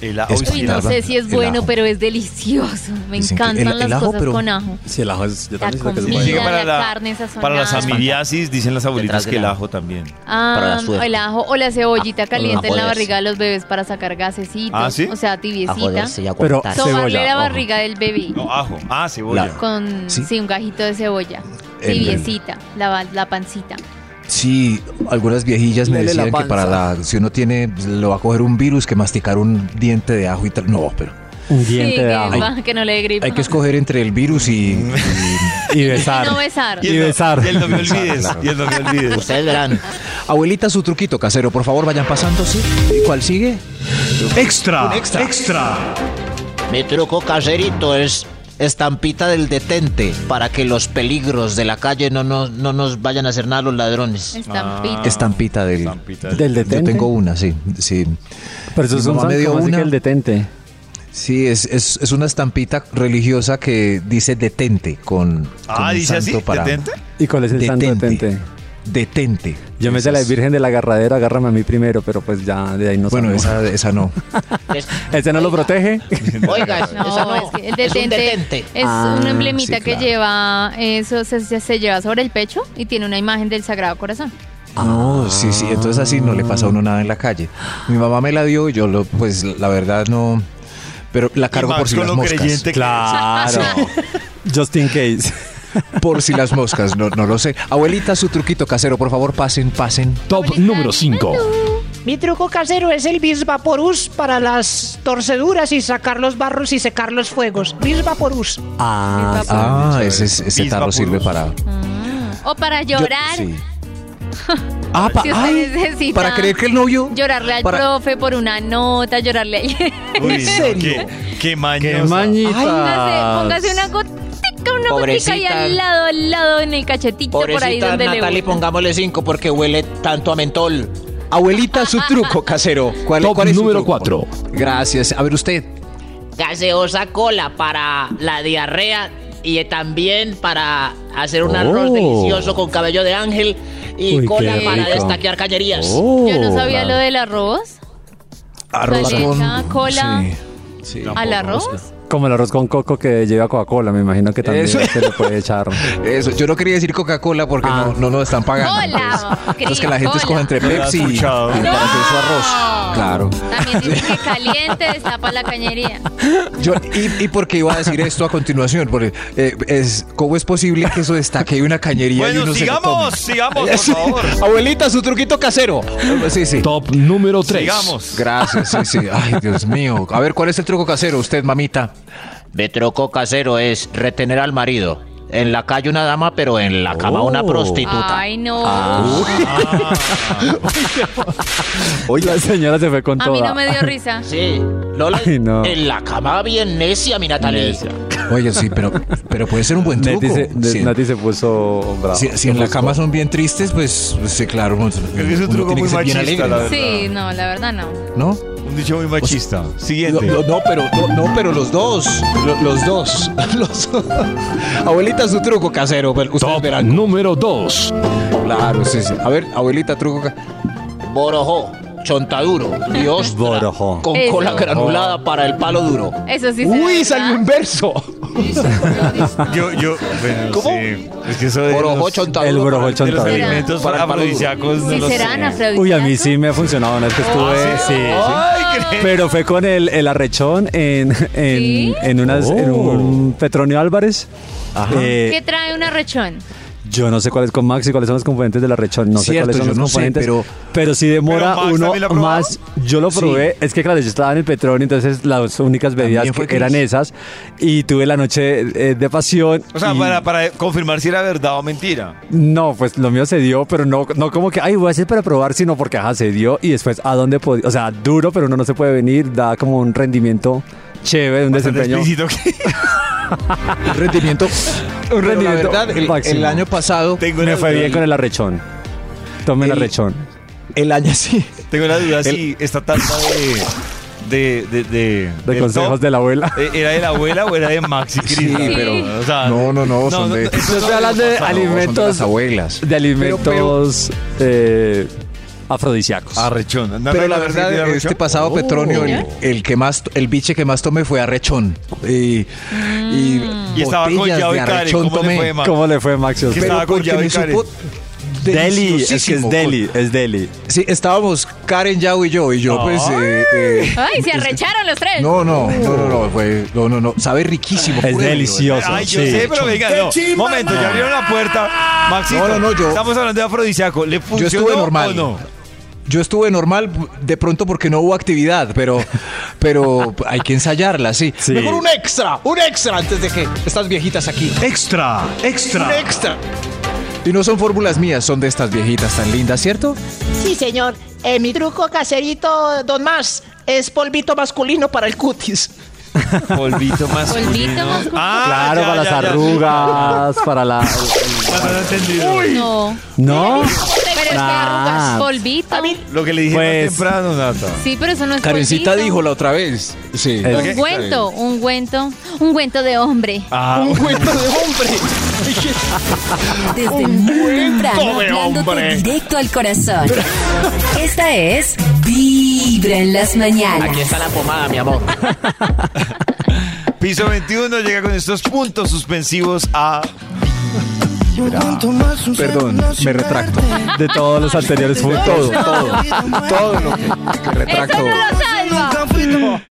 S2: El ajo.
S6: Es-
S3: Uy, no sé si es
S6: El
S3: bueno, pero es delicioso. Me
S6: Dicen que
S3: encantan
S6: el- el
S3: las
S6: ajo,
S3: cosas
S6: pero-
S3: con ajo.
S4: Sí, el ajo es. Yo
S3: La
S4: también siento que es
S3: comida.
S4: Bueno.
S2: para,
S3: la
S2: la,
S3: carne sazonada.
S2: para las amibiasis, dicen las abuelitas
S1: de
S2: que el
S1: la-
S2: ajo también.
S1: Para la
S3: Ah,
S1: suerte.
S3: el ajo o la cebollita caliente
S1: ajo
S3: en la barriga de los bebés para sacar gasecitos.
S2: ¿Ah, sí?
S3: O sea,
S1: A
S3: tibiecita.
S1: joderse y a
S4: Pero
S1: aguantar.
S4: cebolla,
S3: Sobarle la
S4: ojo.
S3: barriga del bebé
S2: No, ajo. Ah, cebolla.
S6: La-
S3: con
S6: Sí.
S3: sí. un gajito de cebolla.
S6: El-
S3: Tibiecita, la, la pancita.
S6: Sí, algunas viejillas me decían que para la. Si uno tiene. Lo va a coger un virus, que masticar un diente de ajo y tal. No, pero.
S4: Un diente
S3: que,
S4: de ajo.
S3: va- que no le dé gripa.
S6: Hay que escoger entre el virus y. y-
S4: Y besar.
S3: Y no besar.
S4: Y besar.
S2: Y el no me olvides. Y el no me olvides.
S1: Ustedes verán.
S6: Abuelita, su truquito casero, por favor, vayan pasando, ¿sí? ¿Y cuál sigue?
S9: Extra.
S6: extra.
S9: Extra.
S1: Mi truco caserito es estampita del detente para que los peligros de la calle no nos, no nos vayan a hacer nada los ladrones.
S3: Estampita.
S6: Estampita del...
S2: Estampita.
S4: Del
S6: Yo
S4: detente.
S6: tengo una, sí, sí.
S4: Pero eso es un
S6: mamá me
S4: santo,
S6: dio
S4: ¿cómo así
S6: una.
S4: que el detente.
S6: Sí, es, es, es una estampita religiosa que dice detente con,
S2: Ah, dice así,
S6: santo para-
S2: detente.
S4: ¿Y cuál es el santo
S6: Detente.
S4: Detente? Yo me sé la Virgen de la Agarradera, agárrame a mí primero, pero pues ya de ahí no
S6: Bueno, esa, esa no.
S1: Es-
S4: ¿Ese no lo protege?
S1: Oiga,
S3: No,
S1: esa no,
S3: es que el
S1: es un
S3: detente es
S4: Ah,
S3: una emblemita
S6: sí,
S3: que lleva, eso se, se- lleva sobre el pecho y tiene una imagen del Sagrado Corazón.
S6: No, sí, sí, entonces así no le pasa a uno nada en la calle. Mi mamá me la dio y yo, lo, pues la verdad no... Pero la cargo por si
S2: con
S6: las moscas.
S4: Claro. Just in case.
S6: Por si las moscas, no, no lo sé. Abuelita, su truquito casero, por favor, pasen, pasen.
S9: Top número 5.
S10: Mi truco casero es el Bisvaporus para las torceduras y sacar los barros y secar los fuegos. Bisvaporus.
S4: Ah.
S6: Ah, ese, ese tarro sirve para...
S3: O para
S6: Yo-
S3: llorar,
S6: sí. Ah, pa-
S3: Si usted
S6: ay,
S3: necesita
S6: para creer que el novio...
S3: llorarle al
S6: para-
S3: profe por una nota, llorarle
S2: no,
S6: serio?
S2: Qué, qué mañosa.
S4: ¡Qué mañita!
S3: póngase, póngase una una gotica ahí
S1: Pobrecita.
S3: al lado, al lado en el cachetito por ahí
S1: Pobrecita
S3: donde
S1: Natalie,
S3: le gusta.
S1: pongámosle cinco porque huele tanto a mentol.
S6: Abuelita, su truco casero. ¿Cuál,
S9: Top
S6: cuál es su
S9: número
S6: truco?
S9: cuatro.
S6: Gracias. A ver usted.
S1: Gaseosa cola para la diarrea y también para hacer un
S4: Oh.
S1: arroz delicioso con cabello de ángel y
S4: Uy,
S1: cola
S4: qué
S1: para
S4: rico.
S1: destaquear cañerías.
S4: Oh,
S3: Yo no sabía lo del arroz.
S6: Arroz con...
S3: cola
S6: Sí, sí.
S3: al arroz.
S4: Como el arroz con coco que lleva Coca-Cola, me imagino que también
S6: Eso.
S4: se le puede echar.
S6: Eso, yo no quería decir Coca-Cola porque
S4: Ah.
S6: no, no nos están pagando.
S3: Cola,
S6: Entonces que la gente
S3: cola.
S6: escoja entre
S2: No
S6: Pepsi y, y
S2: escuchado.
S6: para hacer su arroz. Claro.
S3: También dice que caliente destapa la cañería.
S6: Yo, y, y por qué iba a decir esto a continuación? Porque eh, es, ¿cómo es posible que eso destaque una cañería y
S2: Bueno,
S6: uno se lo
S2: sigamos,
S6: tome?
S2: sigamos, por favor.
S6: Abuelita, su truquito casero. Sí, sí.
S9: Top número 3.
S2: Sigamos.
S6: Gracias, sí, sí. Ay, Dios mío. A ver, ¿cuál es el truco casero? Usted, mamita.
S1: Mi truco casero es retener al marido. En la calle una dama, pero en la cama una
S4: Oh.
S1: prostituta.
S3: Ay, no.
S4: Hoy la señora se fue con
S3: A
S4: toda.
S3: mí no me dio risa.
S1: Sí, Lola,
S4: Ay, no.
S1: en la cama bien necia, mi Natalie.
S6: Oye, sí, pero, pero puede ser un buen truco.
S4: Nati se, de-
S6: Sí.
S4: Nati se puso brava.
S6: Si, si en la cama son bien tristes, pues sí, claro. Uno,
S2: que es un
S6: uno
S2: truco
S6: tiene
S2: muy
S6: que ser bien alegre,
S2: la.
S3: Sí, no, la verdad no.
S6: ¿no?
S2: Un dicho muy machista.
S6: No,
S2: Siguiente.
S6: no, no, pero no, no, pero los dos, lo- los, dos, los Abuelita, su truco casero,
S9: Top
S6: verán.
S9: número 2.
S6: Claro, sí, sí. A ver, abuelita, truco. ca-
S1: Borojó, chontaduro y ostra con
S3: Eso.
S1: cola granulada para el palo duro.
S3: Eso sí
S6: Uy, salió inverso.
S2: Yo, yo, bueno,
S6: ¿Cómo?
S2: sí. Es que eso de
S1: Borojó,
S2: los,
S1: chontaduro.
S4: El borojó
S2: de los alimentos
S1: Para el palo duro.
S2: afrodisíacos no
S3: ¿Sí
S2: lo
S3: serán
S2: sé.
S3: afrodisíacos?
S4: Uy, a mí sí me ha funcionado, una vez que estuve.
S2: Ah,
S4: sí, sí.
S2: Ay, ¿crees?
S4: Pero fue con el, el arrechón en, en,
S3: ¿Sí?
S4: en, unas, en un Petronio Álvarez. Eh,
S3: ¿Qué trae un arrechón?
S4: Yo no sé cuáles con Max y cuáles son los componentes del arrechón. No sé
S6: Cierto,
S4: cuáles son los
S6: no sé,
S4: componentes.
S6: pero-
S4: pero sí demora
S2: Max
S4: uno más. Yo lo probé. Es que claro, yo estaba en el Petronio, entonces las únicas bebidas que eran esas. Y tuve la noche eh, de pasión.
S2: O sea,
S4: y-
S2: para, para confirmar si era verdad o mentira.
S4: No, pues lo mío se dio, pero no, no como que, ay, voy a hacer para probar, sino porque, ajá, se dio y después a dónde podía, o sea, duro, pero uno no se puede venir, da como un rendimiento chévere, un
S2: Bastante
S4: desempeño.
S6: Un rendimiento.
S4: Un rendimiento
S6: La verdad, el, año pasado.
S2: Tengo
S4: Me fue bien con el arrechón. Tome el
S6: El-
S4: arrechón.
S6: El año sí.
S2: Tengo la duda si esta taza de. de. de. de,
S4: De consejos
S2: top,
S4: de la abuela.
S2: eh, ¿Era de la abuela o era de Maxi Cris?
S6: Sí,
S2: pero. O sea,
S6: No, no, no, son de-
S2: eso
S4: Yo
S2: no
S4: estoy hablando de alimentos.
S6: son de las abuelas.
S4: De alimentos eh, afrodisíacos.
S2: Arrechón. ¿No
S6: Pero la verdad, este pasado Petronio, el, el que más, el biche que más tomé fue arrechón. Y, y,
S2: Y estaba con Karen.
S6: arrechón
S2: ¿Cómo le
S6: tomé.
S2: fue, Max?
S4: ¿Cómo le fue,
S6: Pero
S2: estaba con
S6: porque
S2: Yao y
S6: me
S2: Karen?
S6: supo
S4: Deli, es que es deli, es deli.
S6: Sí, estábamos Karen, Yao y yo. Y yo, pues. eh, eh,
S3: Ay, se arrecharon los tres.
S6: no, no, no, no, no, fue, no, no, no. Sabe riquísimo.
S4: Es delicioso.
S2: Ay, yo
S4: sí.
S2: sé, pero venga, no. Momento, ya abrieron la puerta. Maxito,
S6: No, no, no, yo-
S2: estamos hablando de afrodisíaco. ¿Le funcionó
S6: estuve normal.
S2: o no?
S6: Yo estuve normal de pronto porque no hubo actividad, pero, pero hay que ensayarla, sí.
S4: Sí.
S6: Mejor un extra, un extra antes de que estas viejitas aquí.
S9: Extra,
S6: Un
S9: extra.
S6: extra. Y no son fórmulas mías, son de estas viejitas tan lindas, ¿cierto?
S10: Sí, señor. Eh, mi truco caserito, don Más, es polvito masculino para el cutis.
S2: Polvito más.
S3: Polvito masculino.
S2: Ah,
S4: claro,
S2: ya,
S4: para
S2: ya,
S4: las
S2: ya,
S4: arrugas, para la...
S2: Entendido.
S3: No.
S4: ¿No?
S3: Pero es que
S4: Nah.
S3: arrugas. Polvito.
S2: Lo que le dije
S4: Pues-
S2: más temprano, Nata.
S3: Sí, pero eso no es
S6: Karencita
S3: polvito.
S6: dijo la otra vez. Sí.
S3: Un cuento, un cuento, un cuento de hombre.
S2: Ah,
S6: Un cuento de hombre.
S7: Desde muy temprano, hablándote directo al corazón. Esta es Vibra en las mañanas.
S11: Aquí está la pomada, mi amor.
S2: Piso 21 llega con estos puntos suspensivos a.
S6: Perdón, me retracto.
S4: De todos los anteriores puntos.
S6: Todo, todo. Todo lo que, que retracto.
S3: Eso no lo salva.